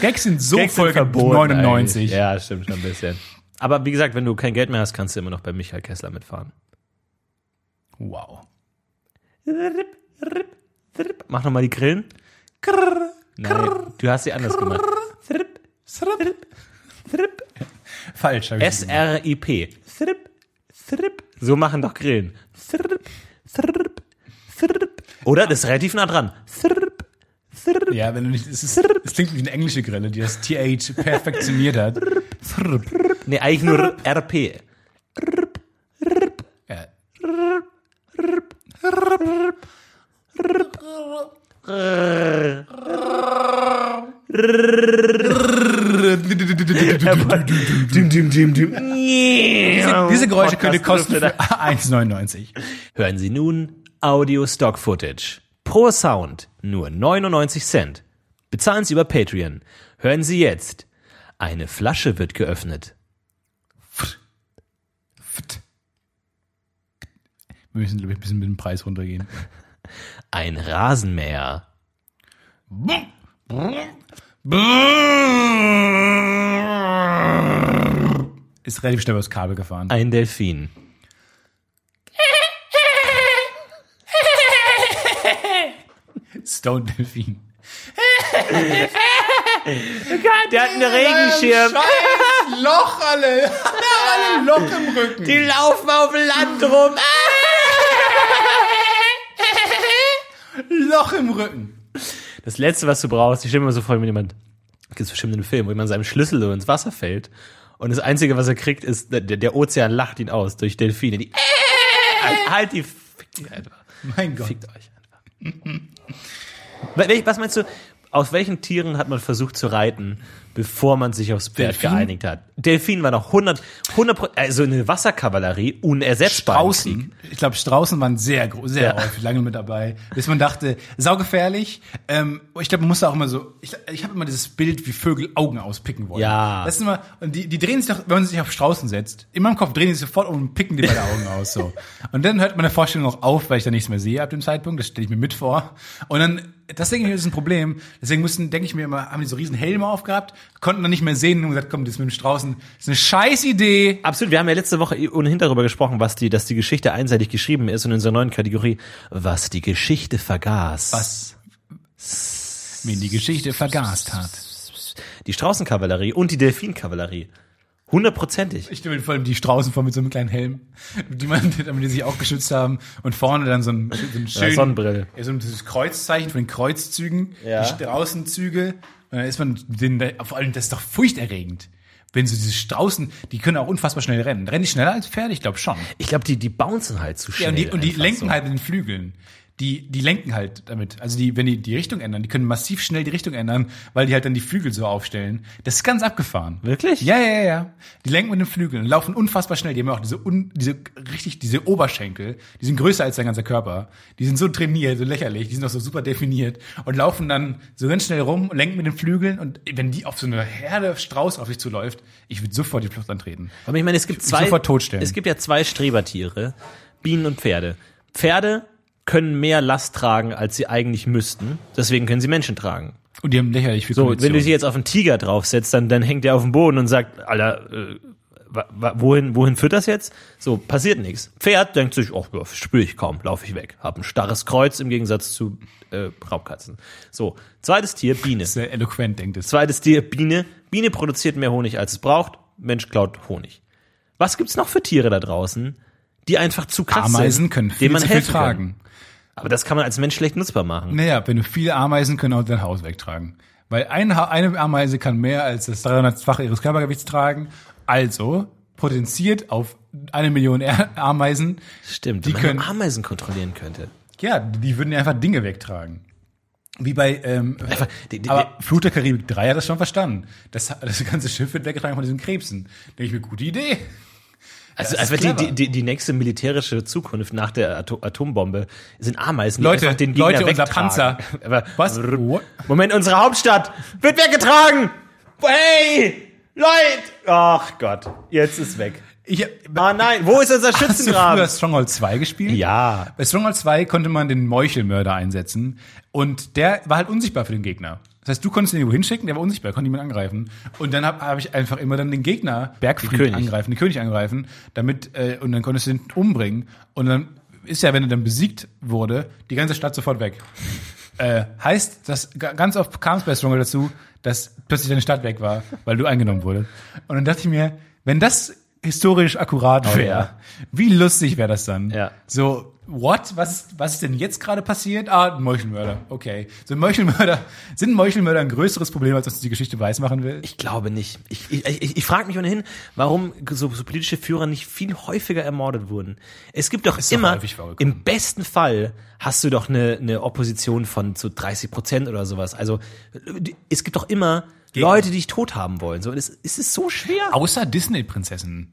Gags sind so Gags sind Folge verboten 99. eigentlich. Ja, stimmt schon ein bisschen. Aber wie gesagt, wenn du kein Geld mehr hast, kannst du immer noch bei Michael Kessler mitfahren. Wow. Mach nochmal die Grillen. Nein, du hast sie anders gemacht. Falsch. hab ich gesagt. S-R-I-P. Thrip, thrip. So machen doch Grillen. Thrip, thrip, thrip. Oder? Das ist relativ nah dran. Thrip, thrip. Ja, wenn du nicht, es, ist, es klingt wie eine englische Grille, die das TH perfektioniert hat. Nee, eigentlich nur RP. Ja. Diese, diese Geräusche könnt ihr kosten für Podcast- <laughs> 1,99. Hören Sie nun Audio Stock Footage. Pro Sound nur 99 Cent. Bezahlen Sie über Patreon. Hören Sie jetzt. Eine Flasche wird geöffnet. Wir müssen, glaube ich, ein bisschen mit dem Preis runtergehen. Ein Rasenmäher. Ist relativ schnell übers Kabel gefahren. Ein Delfin. Stone Delfin. Der hat einen Regenschirm. Scheiß Loch alle. alle Loch im Rücken. Die laufen auf dem Land rum. Loch im Rücken. Das letzte, was du brauchst, ich stelle mir so vor, wenn jemand, gibt es bestimmt einen Film, wo jemand seinem Schlüssel so ins Wasser fällt und das Einzige, was er kriegt, ist, der, der Ozean lacht ihn aus durch Delfine. Die, halt, halt die, fick die einfach. Mein Gott. Fickt euch Was meinst du, aus welchen Tieren hat man versucht zu reiten, bevor man sich aufs Pferd Delfin? geeinigt hat? Delfin war noch 100, 100 Pro- also eine Wasserkavallerie, unersetzbar. Straußen. Ich glaube, Straußen waren sehr, sehr Ja. häufig lange mit dabei, bis man dachte, saugefährlich. Ähm, ich glaube, man musste auch immer so, ich, ich habe immer dieses Bild, wie Vögel Augen auspicken wollen. Ja. Das ist immer, und die, die drehen sich doch, wenn man sich auf Straußen setzt, in meinem Kopf drehen sich sofort um und picken die beide <laughs> Augen aus, so. Und dann hört meine Vorstellung auch auf, weil ich da nichts mehr sehe ab dem Zeitpunkt, das stelle ich mir mit vor. Und dann, das denke ich ist ein Problem. Deswegen mussten, denke ich mir immer, haben die so riesen Helme aufgehabt, konnten dann nicht mehr sehen und gesagt, komm, das mit dem Straußen, ist eine scheiß Idee. Absolut, wir haben ja letzte Woche ohnehin darüber gesprochen, was die, dass die Geschichte einseitig geschrieben ist und in unserer neuen Kategorie, was die Geschichte vergaß. was mir die Geschichte vergast hat. Die Straußenkavallerie und die Delfinkavallerie. Hundertprozentig. Ich stelle mir vor allem die Straußen vor mit so einem kleinen Helm, die man, damit die sich auch geschützt haben und vorne dann so ein, so ein schön, Sonnenbrille. Ja, so ein Kreuzzeichen von den Kreuzzügen, Ja. die Straußenzüge und dann ist man den, vor allem das ist doch furchterregend. wenn so diese Straußen, die können auch unfassbar schnell rennen. Rennen die schneller als Pferde? Ich glaube schon. Ich glaube, die, die bouncen halt zu schnell. Ja, und die, und die lenken so. halt mit den Flügeln. Die, die lenken halt damit. Also die, wenn die die Richtung ändern, die können massiv schnell die Richtung ändern, weil die halt dann die Flügel so aufstellen. Das ist ganz abgefahren. Wirklich? Ja, ja, ja, ja. Die lenken mit den Flügeln und laufen unfassbar schnell. Die haben auch diese, un, diese richtig, diese Oberschenkel, die sind größer als dein ganzer Körper. Die sind so trainiert, so lächerlich, die sind auch so super definiert und laufen dann so ganz schnell rum, lenken mit den Flügeln und wenn die auf so eine Herde Strauß auf dich zuläuft, ich würde sofort die Flucht antreten. Aber ich meine, es gibt zwei, sofort totstellen. es gibt ja zwei Strebertiere, Bienen und Pferde. Pferde können mehr Last tragen, als sie eigentlich müssten. Deswegen können sie Menschen tragen. Und die haben lächerlich viel So, Kondition. wenn du sie jetzt auf einen Tiger draufsetzt, dann, dann hängt der auf dem Boden und sagt, Alter, äh, wohin, wohin führt das jetzt? So, passiert nichts. Pferd denkt sich, oh, spüre ich kaum, laufe ich weg. Hab ein starres Kreuz im Gegensatz zu äh, Raubkatzen. So, zweites Tier, Biene. sehr eloquent, denkt es. Zweites Tier, Biene. Biene produziert mehr Honig, als es braucht. Mensch klaut Honig. Was gibt's noch für Tiere da draußen, die einfach zu krass Ameisen sind, können viel zu viel helfen tragen. Kann. Aber das kann man als Mensch schlecht nutzbar machen. Naja, wenn du viele Ameisen können auch dein Haus wegtragen. Weil ein, Ha- eine Ameise kann mehr als das 300-fache ihres Körpergewichts tragen. Also potenziert auf eine Million Ameisen. Stimmt, Die wenn man können- Ameisen kontrollieren könnte. Ja, die würden einfach Dinge wegtragen. Wie bei ähm, die- die- aber Flut der Karibik 3 hat das schon verstanden. Das, das ganze Schiff wird weggetragen von diesen Krebsen. Denke ich mir, gute Idee. Also, also die, die, die, nächste militärische Zukunft nach der Ato Atombombe sind Ameisen, die Leute, einfach den Gegner Leute, unser wegtragen. Panzer. <laughs> Aber, Was? What? Moment, unsere Hauptstadt wird weggetragen! Hey! Leute! Ach Gott, jetzt ist weg. Ich, Ah nein, wo ist unser <laughs> Hast du früher Schützengraben? Stronghold 2 gespielt? Ja. Bei Stronghold 2 konnte man den Meuchelmörder einsetzen und der war halt unsichtbar für den Gegner. Das heißt, du konntest ihn irgendwo hinschicken, der war unsichtbar, konnte niemand angreifen. Und dann habe hab ich einfach immer dann den Gegner, Bergfried, König. angreifen, den König angreifen, damit, äh, und dann konntest du ihn umbringen. Und dann ist ja, wenn er dann besiegt wurde, die ganze Stadt sofort weg. <laughs> äh, heißt, dass ga- ganz oft kam es bei Stronghold dazu, dass plötzlich deine Stadt weg war, weil du eingenommen wurdest. Und dann dachte ich mir, wenn das historisch akkurat wäre, ja. wie lustig wäre das dann? Ja. So, what? Was, was ist denn jetzt gerade passiert? Ah, ein Meuchelmörder. Okay. So ein Meuchelmörder, <laughs> sind Meuchelmörder ein größeres Problem, als uns die Geschichte weismachen will? Ich glaube nicht. Ich, ich, ich, ich frage mich ohnehin, warum so, so politische Führer nicht viel häufiger ermordet wurden. Es gibt doch Ist doch immer, vorgekommen. im besten Fall hast du doch eine, eine Opposition von zu 30 Prozent oder sowas. Also es gibt doch immer Leute, die dich tot haben wollen. So, es, es ist so schwer. Außer Disney-Prinzessinnen.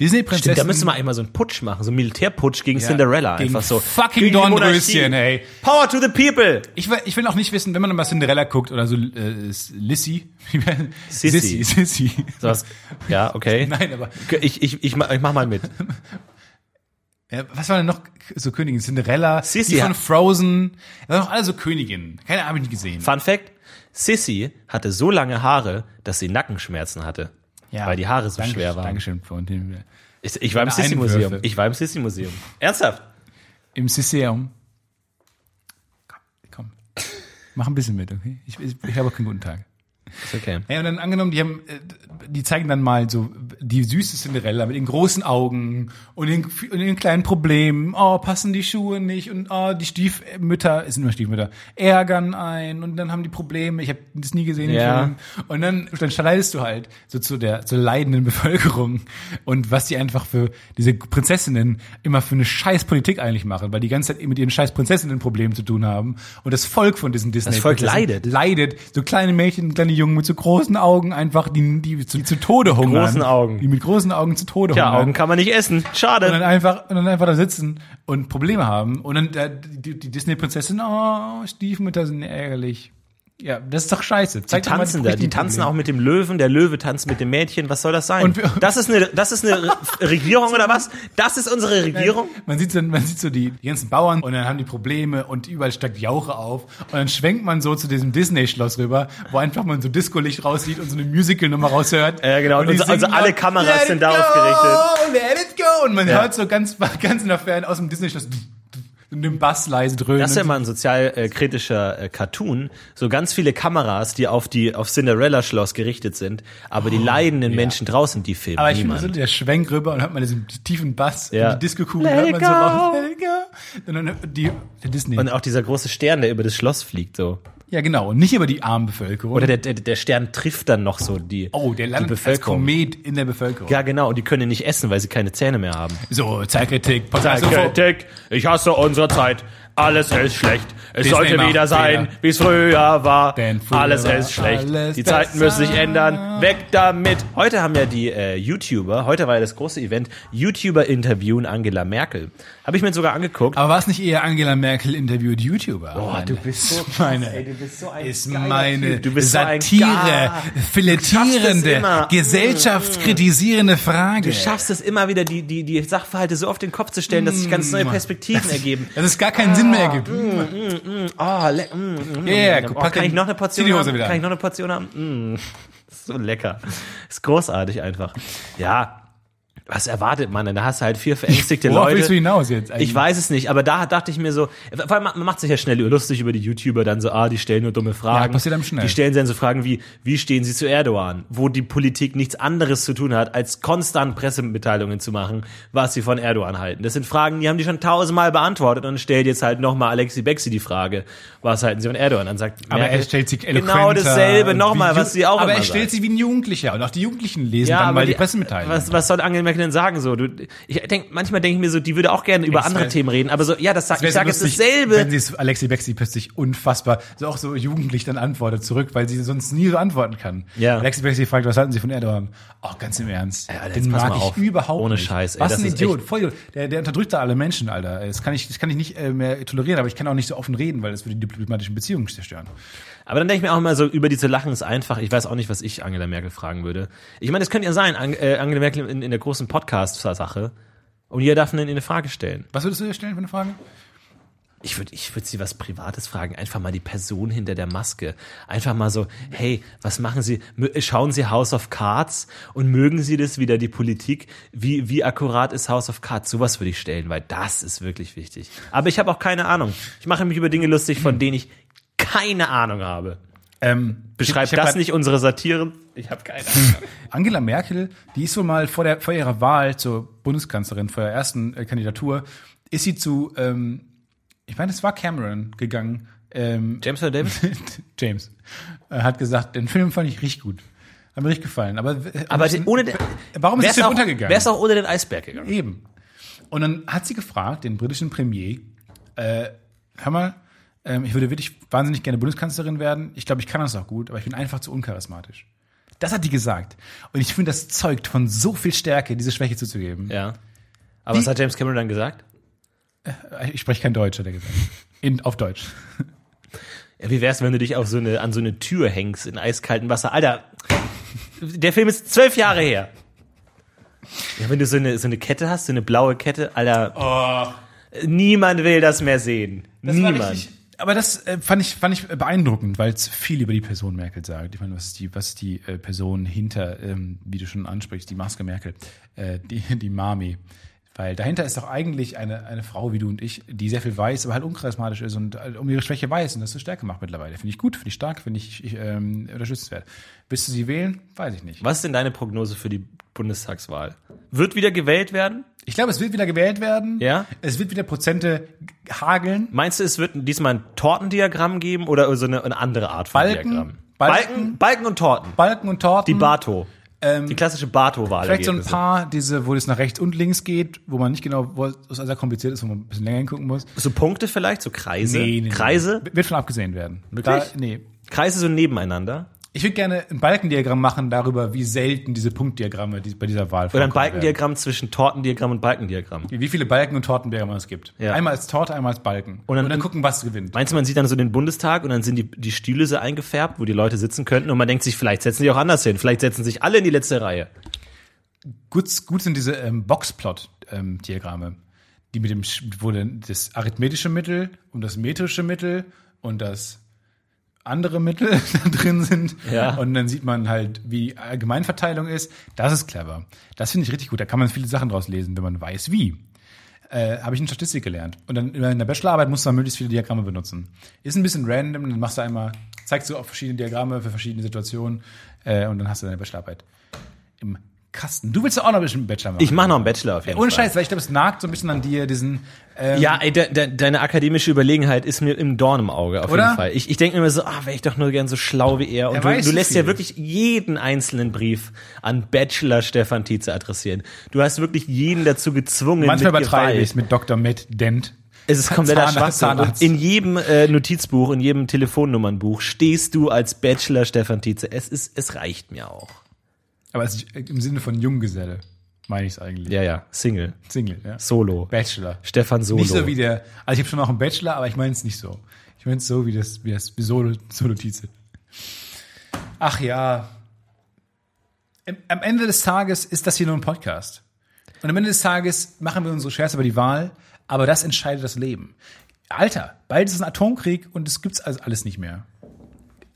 Disney-Prinzessinnen. Stimmt, da müsste man einmal so einen Putsch machen, so einen Militärputsch gegen Ja, Cinderella. gegen einfach so. fucking Dornröschen, ey. Power to the people! Ich will, ich will auch nicht wissen, wenn man mal Cinderella guckt oder so äh, Lissy. <laughs> Sissy. Sissy. Sissy. Sowas. Ja, okay. <laughs> Nein, aber Ich, ich, ich, mach- ich mach mal mit. Ja, was war denn noch so Königin? Cinderella, Sissy die von Frozen. Das waren doch alle so Königinnen. Keine habe ich nicht gesehen. Fun Fact: Sissy hatte so lange Haare, dass sie Nackenschmerzen hatte. Weil die Haare so Danke- schwer waren. Dankeschön, Florentin. Ich, ich war im. Einwürfe. Ich war im Sissy-Museum. Ernsthaft? Im Siseum. Komm, komm. Mach ein bisschen mit, okay? Ich, ich, ich habe auch keinen guten Tag. Ist okay. Ja, und dann angenommen, die haben, äh, die zeigen dann mal so die süße Cinderella mit den großen Augen und den, und den kleinen Problemen. Oh, passen die Schuhe nicht und oh, die Stiefmütter, es sind nur Stiefmütter, ärgern ein und dann haben die Probleme. Ich habe das nie gesehen. Ja. Und dann, dann schneidest du halt so zu der zur leidenden <laughs> Bevölkerung und was die einfach für diese Prinzessinnen immer für eine scheiß Politik eigentlich machen, weil die ganze Zeit mit ihren scheiß Prinzessinnen Problemen zu tun haben und das Volk von diesen Disney Volk Prinzessinnen leidet. leidet. So kleine Mädchen, kleine Jungen mit so großen Augen einfach, die, die zu, zu Tode hungern. großen Augen. Die mit großen Augen zu Tode Ja, hungern. Augen kann man nicht essen. und dann Schade. einfach, und dann einfach da sitzen und Probleme haben. Und dann äh, die, die Disney-Prinzessin, oh, Stiefmütter sind ärgerlich. Ja, das ist doch scheiße. Die Zeig tanzen da. Die tanzen auch mit dem Löwen. Der Löwe tanzt mit dem Mädchen. Was soll das sein? Und wir- das ist eine, das ist eine Re- <laughs> Regierung oder was? Das ist unsere Regierung? Man sieht, so, man sieht so die, die ganzen Bauern und dann haben die Probleme und überall steigt Jauche auf. Und dann schwenkt man so zu diesem Disney-Schloss rüber, wo einfach man so Disco-Licht raussieht und so eine Musical-Nummer raushört. Ja, genau. Und die also- also singen alle Kameras "Let sind darauf gerichtet. Let it go! Und man Ja. hört so ganz, <laughs> ganz in der Ferne aus dem Disney-Schloss und dem Bass leise dröhnen. Das ist ja mal ein sozialkritischer äh, Cartoon. So ganz viele Kameras, die auf die auf Cinderella Schloss gerichtet sind, aber die leidenden Menschen draußen, die filmen Aber ich finde niemand. so der Schwenk rüber und hört man diesen tiefen Bass Ja. und die Disco-Kugel hört man so go. raus. It go. Und dann die, der Disney. Und auch dieser große Stern, der über das Schloss fliegt, so. Ja, genau. Und nicht über die armen Bevölkerung. Oder der, der, der Stern trifft dann noch so die, oh, der die landet als Bevölkerung. Komet in der Bevölkerung. Ja, genau. Und die können nicht essen, weil sie keine Zähne mehr haben. So, Zeitkritik. Podcast UFO. Kritik, ich hasse unsere Zeit. Alles ist schlecht. Es Disney sollte wieder sein, wie es früher war. Denn früher alles war ist schlecht. alles Die Zeiten müssen sich ändern. Weg damit. Heute haben ja die äh, YouTuber, heute war ja das große Event, YouTuber interviewen Angela Merkel. Habe ich mir sogar angeguckt. Aber war es nicht eher Angela Merkel interviewt YouTuber? Meine- du bist so meine, ey, du bist so ein ist meine Typ. Du bist so Satire, es filetierende, immer. gesellschaftskritisierende Frage. Du schaffst es immer wieder, die, die, die Sachverhalte so auf den Kopf zu stellen, dass sich ganz neue Perspektiven ergeben. dass es gar keinen Sinn mehr ergibt. Le mm, mm, ja, mm. oh, kann ich noch eine Portion haben? wieder Kann an. ich noch eine Portion haben? Mm. <laughs> So lecker. Ist großartig einfach. Ja. Was erwartet man denn? Da hast du halt vier verängstigte <laughs> Worauf Leute. willst du hinaus jetzt eigentlich? Ich weiß es nicht, aber da dachte ich mir so, vor allem man macht sich ja schnell lustig über die YouTuber, dann so, ah, die stellen nur dumme Fragen. Ja, passiert einem schnell. Die stellen dann so Fragen wie, wie stehen sie zu Erdogan? Wo die Politik nichts anderes zu tun hat, als konstant Pressemitteilungen zu machen, was sie von Erdogan halten. Das sind Fragen, die haben die schon tausendmal beantwortet und stellt jetzt halt nochmal Alexi Bexi die Frage, was halten sie von Erdogan? Dann sagt aber Merkel, er stellt eloquenter. Genau dasselbe nochmal, was sie auch Aber er stellt sagt. sie wie ein Jugendlicher. Und auch die Jugendlichen lesen dann mal die, Pressemitteilung. Was, was soll Angela Merkel denn sagen so? Du, ich denk, manchmal denke ich mir so, die würde auch gerne über Es andere Themen reden, aber so, ja, das sag, ich sage jetzt dasselbe. Wenn sie es Alexi Bexi plötzlich unfassbar, so auch so jugendlich dann antwortet zurück, weil sie sonst nie so antworten kann. Ja. Alexi Bexi fragt, was halten Sie von Erdogan? Auch ganz im Ernst. Ja, Den mag ich auf. überhaupt Ohne nicht. Scheiß, ey, Was ein Idiot, echt- Vollidiot. Der, der unterdrückt da alle Menschen, Alter. Das kann ich, das kann ich nicht äh, mehr tolerieren, aber ich kann auch nicht so offen reden, weil das würde die diplomatischen Beziehungen zerstören. Aber dann denke ich mir auch immer so, über diese Lachen ist einfach, ich weiß auch nicht, was ich Angela Merkel fragen würde. Ich meine, das könnte ja sein, Ang äh, Angela Merkel in, in der großen Podcast-Sache. Und jeder darf eine, eine Frage stellen. Was würdest du dir stellen für eine Frage? Ich würde ich würd sie was Privates fragen. Einfach mal die Person hinter der Maske. Einfach mal so, hey, was machen Sie? Schauen Sie House of Cards und mögen Sie das wieder, die Politik? Wie, wie akkurat ist House of Cards? Sowas würde ich stellen, weil das ist wirklich wichtig. Aber ich habe auch keine Ahnung. Ich mache mich über Dinge lustig, von denen ich keine Ahnung habe. Ähm, Beschreibt das grad- nicht unsere Satiren? Ich habe keine Ahnung. Angela Merkel, die ist wohl mal vor, der, vor ihrer Wahl zur Bundeskanzlerin, vor ihrer ersten äh, Kandidatur, ist sie zu, ähm, ich meine, es war Cameron gegangen. Ähm, James oder David? <laughs> James äh, hat gesagt, den Film fand ich richtig gut. Hat mir richtig gefallen. Aber, äh, Aber die, ohne den, warum ist es runtergegangen? Wär's auch ohne den Eisberg gegangen. Eben. Und dann hat sie gefragt, den britischen Premier, äh, hör mal, ähm, ich würde wirklich wahnsinnig gerne Bundeskanzlerin werden. Ich glaube, ich kann das auch gut, aber ich bin einfach zu uncharismatisch. Das hat die gesagt. Und ich finde, das zeugt von so viel Stärke, diese Schwäche zuzugeben. Ja. Aber was hat James Cameron dann gesagt? Ich spreche kein Deutsch, hat er gesagt. In, auf Deutsch. Ja, wie wär's, wenn du dich auf so eine, an so eine Tür hängst in eiskaltem Wasser? Alter, der Film ist zwölf Jahre her. Ja, wenn du so eine, so eine Kette hast, so eine blaue Kette, Alter. Niemand will das mehr sehen. Das war Niemand. richtig- aber das äh, fand ich fand ich beeindruckend, weil es viel über die Person Merkel sagt. Ich meine, was ist die was ist die äh, Person hinter, ähm, wie du schon ansprichst, die Maske Merkel, äh, die die Mami. Weil dahinter ist doch eigentlich eine, eine Frau wie du und ich, die sehr viel weiß, aber halt uncharismatisch ist und äh, um ihre Schwäche weiß und das zur Stärke macht mittlerweile. Finde ich gut, finde ich stark, finde ich, ich ähm, unterstützenswert. Willst du sie wählen? Weiß ich nicht. Was ist denn deine Prognose für die Bundestagswahl? Wird wieder gewählt werden? Ich glaube, es wird wieder gewählt werden. Ja? Es wird wieder Prozente hageln. Meinst du, es wird diesmal ein Tortendiagramm geben oder so eine, eine andere Art von Balken? Diagramm? Balken? Balken, Balken und Torten. Balken und Torten. Die Bato. die klassische Bato-Wahl. Ähm, Vielleicht so ein paar, diese, wo es nach rechts und links geht, wo man nicht genau, wo es sehr kompliziert ist, wo man ein bisschen länger hingucken muss. So Punkte vielleicht, so Kreise. Kreise? Nee. Wird von abgesehen werden. Wirklich? Da, nee. Kreise so nebeneinander. Ich würde gerne ein Balkendiagramm machen darüber, wie selten diese Punktdiagramme die, bei dieser Wahl Oder ein Balkendiagramm zwischen Tortendiagramm und Balkendiagramm. werden. Wie viele Balken- und Tortendiagramme es gibt. Ja. Einmal als Torte, einmal als Balken. Und dann- gucken, was gewinnt. Meinst du, man sieht dann so den Bundestag und dann sind die, die Stühle so eingefärbt, wo die Leute sitzen könnten und man denkt sich, vielleicht setzen die auch anders hin. Vielleicht setzen sich alle in die letzte Reihe. Gut, gut sind diese ähm, Boxplot-Diagramme, die mit dem, wo dann das arithmetische Mittel und das metrische Mittel und das andere Mittel <laughs> da drin sind. Ja. Und dann sieht man halt, wie die Allgemeinverteilung ist. Das ist clever. Das finde ich richtig gut. Da kann man viele Sachen draus lesen, wenn man weiß, wie. Äh, Habe ich in Statistik gelernt. Und dann in der Bachelorarbeit musst du dann möglichst viele Diagramme benutzen. Ist ein bisschen random, dann machst du einmal, zeigst du auf verschiedene Diagramme für verschiedene Situationen äh, und dann hast du deine Bachelorarbeit. Im Kasten. Du willst ja auch noch ein bisschen Bachelor machen. Ich mache noch einen Bachelor auf jeden Ohne Fall. Scheiß, weil ich glaube, es nagt so ein bisschen an dir, diesen, ähm, Ja, ey, de, de, deine akademische Überlegenheit ist mir im Dorn im Auge, auf Oder? jeden Fall. Ich, ich denke mir immer so, ah, wäre ich doch nur gern so schlau wie er. Und Er du, du lässt viel. ja wirklich jeden einzelnen Brief an Bachelor Stefan Tietze adressieren. Du hast wirklich jeden dazu gezwungen. manchmal übertreibe ich es mit Dr. Matt Dent. Es ist kompletter Schwachsinn. Und in jedem äh, Notizbuch, in jedem Telefonnummernbuch stehst du als Bachelor Stefan Tietze. Es ist, es reicht mir auch. Aber es ist im Sinne von Junggeselle, meine ich es eigentlich. Ja, ja, Single, Single, ja. Solo, Bachelor. Stefan Solo. Nicht so wie der, also ich habe schon noch einen Bachelor, aber ich meine es nicht so. Ich meine es so wie das, wie das wie Solo, Solo-Tize. Ach ja. Im, am Ende des Tages ist das hier nur ein Podcast. Und am Ende des Tages machen wir unsere Scherze über die Wahl, aber das entscheidet das Leben. Alter, bald ist es ein Atomkrieg und es gibt's also alles nicht mehr.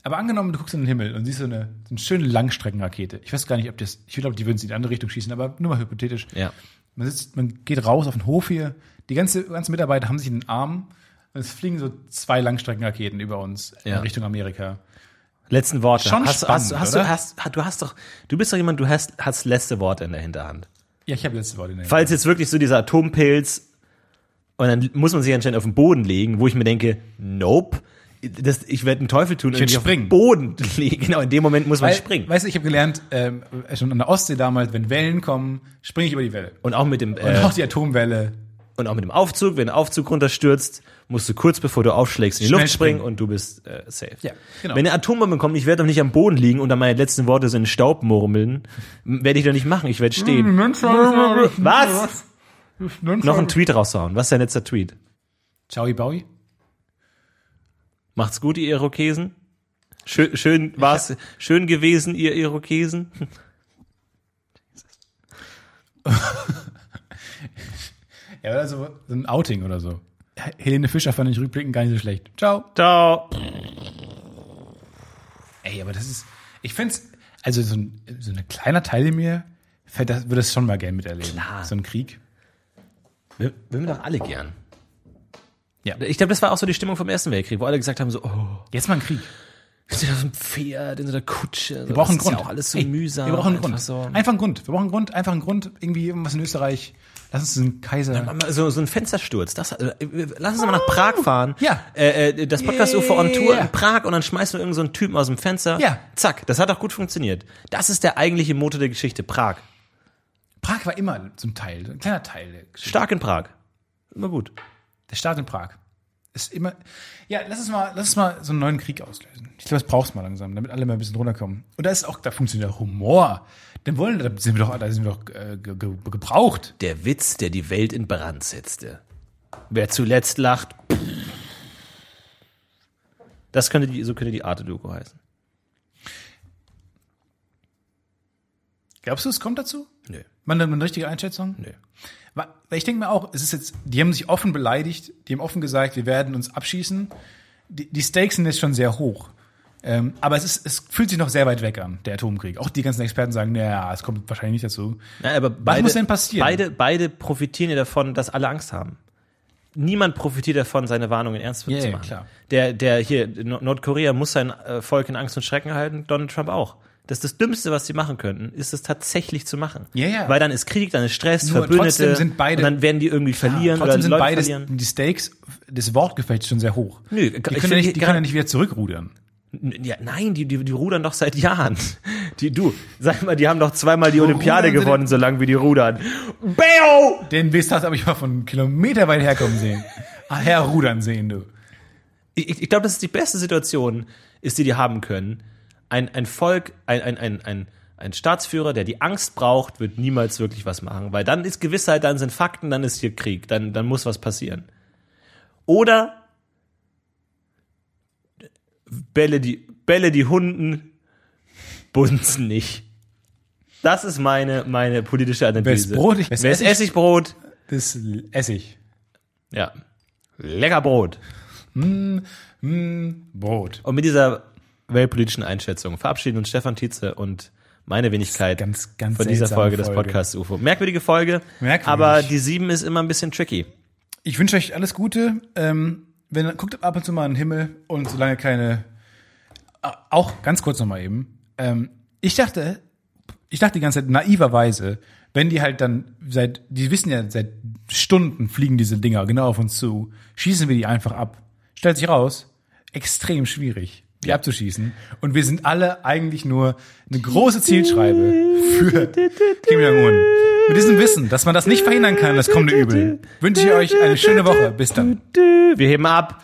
Aber angenommen, du guckst in den Himmel und siehst so eine, so eine schöne Langstreckenrakete. Ich weiß gar nicht, ob das, ich glaube, die würden sie in die andere Richtung schießen, aber nur mal hypothetisch. Ja. Man sitzt, man geht raus auf den Hof hier. Die ganze, ganzen Mitarbeiter haben sich in den Arm und es fliegen so zwei Langstreckenraketen über uns Ja. in Richtung Amerika. Letzten Worte. Schon hast, spannend, hast, hast, oder? du, hast, du hast doch, du bist doch jemand, du hast, hast letzte Worte in der Hinterhand. Ja, ich habe letzte Worte. in der Falls jetzt wirklich so dieser Atompilz und dann muss man sich anscheinend auf den Boden legen, wo ich mir denke, nope, das, ich werde einen Teufel tun und werd mich auf den Boden <laughs> legen. Genau, in dem Moment muss man Weil, springen. Weißt du, ich habe gelernt, ähm, schon an der Ostsee damals, wenn Wellen kommen, springe ich über die Welle. Und auch mit dem, Und äh, auch die Atomwelle. und auch mit dem Aufzug, wenn der Aufzug runterstürzt, musst du kurz bevor du aufschlägst in die Schnell Luft springen, springen. und du bist äh, safe. Ja, genau. Wenn eine Atombombe kommt, ich werde doch nicht am Boden liegen und dann meine letzten Worte so in Staub murmeln, werde ich doch nicht machen, ich werde stehen. Was? Noch einen Tweet raushauen. Was ist dein letzter Tweet? Ciao, Baui. Macht's gut, ihr Irokesen. Schön, schön war's, schön gewesen, ihr Irokesen. <laughs> Ja, oder so, so ein Outing oder so. Helene Fischer fand ich rückblickend gar nicht so schlecht. Ciao. Ciao. Ey, aber das ist, ich find's, also so ein, so ein kleiner Teil in mir fällt das, würde das schon mal gern miterleben. Klar. So ein Krieg. Will, will wir doch alle gern. Ja. Ich glaube, das war auch so die Stimmung vom Ersten Weltkrieg, wo alle gesagt haben so, oh, Jetzt mal ein Krieg. wir sind auf so einem Pferd, in so einer Kutsche. Wir brauchen einen das Grund. Ist ja auch alles so Ey, mühsam. Wir brauchen einen Grund. So. Einfach einen Grund. Wir brauchen einen Grund, einfach einen Grund, irgendwie irgendwas in Österreich. Lass uns einen Kaiser. So, so ein Fenstersturz. Das, äh, lass uns mal nach Prag fahren. Ja. Äh, äh, das Podcast UFO on Tour in Prag und dann schmeißen wir irgendeinen so einen Typen aus dem Fenster. Ja. Zack. Das hat auch gut funktioniert. Das ist der eigentliche Motor der Geschichte. Prag. Prag war immer so ein Teil, so ein kleiner Teil der Geschichte. Stark in Prag. Immer gut. Der Staat in Prag. Ist immer. Ja, lass uns mal, lass uns mal so einen neuen Krieg auslösen. Ich glaube, das brauchst du mal langsam, damit alle mal ein bisschen runterkommen. Und da ist auch, da funktioniert der Humor. Den wollen, da sind wir doch, da sind wir doch äh, ge, ge, gebraucht. Der Witz, der die Welt in Brand setzte. Wer zuletzt lacht. Das könnte die, so könnte die Arte-Doku heißen. Glaubst du, es kommt dazu? Nö. Man eine richtige Einschätzung? Nö. Weil ich denke mir auch, es ist jetzt, die haben sich offen beleidigt, die haben offen gesagt, wir werden uns abschießen. Die, die Stakes sind jetzt schon sehr hoch. Ähm, aber es ist, es fühlt sich noch sehr weit weg an, der Atomkrieg. Auch die ganzen Experten sagen, naja, es kommt wahrscheinlich nicht dazu. Nein, aber beide, muss denn passieren? Beide, beide profitieren ja davon, dass alle Angst haben. Niemand profitiert davon, seine Warnungen ernst Ja, zu ja, machen. klar. Der, der hier, Nord- Nordkorea muss sein äh, Volk in Angst und Schrecken halten, Donald Trump auch. Das ist das Dümmste, was sie machen könnten, ist es tatsächlich zu machen. Ja, ja. Weil dann ist Krieg, dann ist Stress, Nur Verbündete, trotzdem sind beide- und dann werden die irgendwie verlieren Trotzdem oder sind Leute beides, verlieren. die Stakes des Wortgefechts schon sehr hoch. Nö, die können, ja nicht, die können ja nicht wieder zurückrudern. Ja, nein, die, die, die rudern doch seit Jahren. <laughs> Die, du, sag mal, die haben doch zweimal die Olympiade rudern sie gewonnen, solange wie die rudern. Beo! Den du aber ich mal von Kilometer weit herkommen sehen. <laughs> Herrudern sehen, du. ich, ich glaube, das ist die beste Situation, ist, die die haben können. Ein, ein Volk, ein, ein, ein, ein, ein Staatsführer, der die Angst braucht, wird niemals wirklich was machen, weil dann ist Gewissheit, dann sind Fakten, dann ist hier Krieg, dann, dann muss was passieren. Oder Bälle die, Bälle die Hunden, bunzen nicht. Das ist meine, meine politische Analyse. Brot? Wer Wes ist Essig? Essigbrot? Das Essig. Ja. Lecker Brot. Brot. Und mit dieser weltpolitischen Einschätzung verabschieden uns Stefan Tietze und meine Wenigkeit Ganz, ganz von dieser seltsame Folge des Folge. Podcasts UFO. Merkwürdige Folge, Merkwürdig. aber die sieben ist immer ein bisschen tricky. Ich wünsche euch alles Gute. Ähm, wenn, guckt ab und zu mal in den Himmel und solange keine. Ah, Auch ganz kurz nochmal eben. Ähm, ich dachte, ich dachte die ganze Zeit naiverweise, wenn die halt dann seit, die wissen ja, seit Stunden fliegen diese Dinger genau auf uns zu, schießen wir die einfach ab. Stellt sich raus, extrem schwierig, die abzuschießen. Und wir sind alle eigentlich nur eine große Zielschreibe für Kim Jong-un. Mit diesem Wissen, dass man das nicht verhindern kann, das kommende Übel, wünsche ich euch eine schöne Woche. Bis dann. Wir heben ab.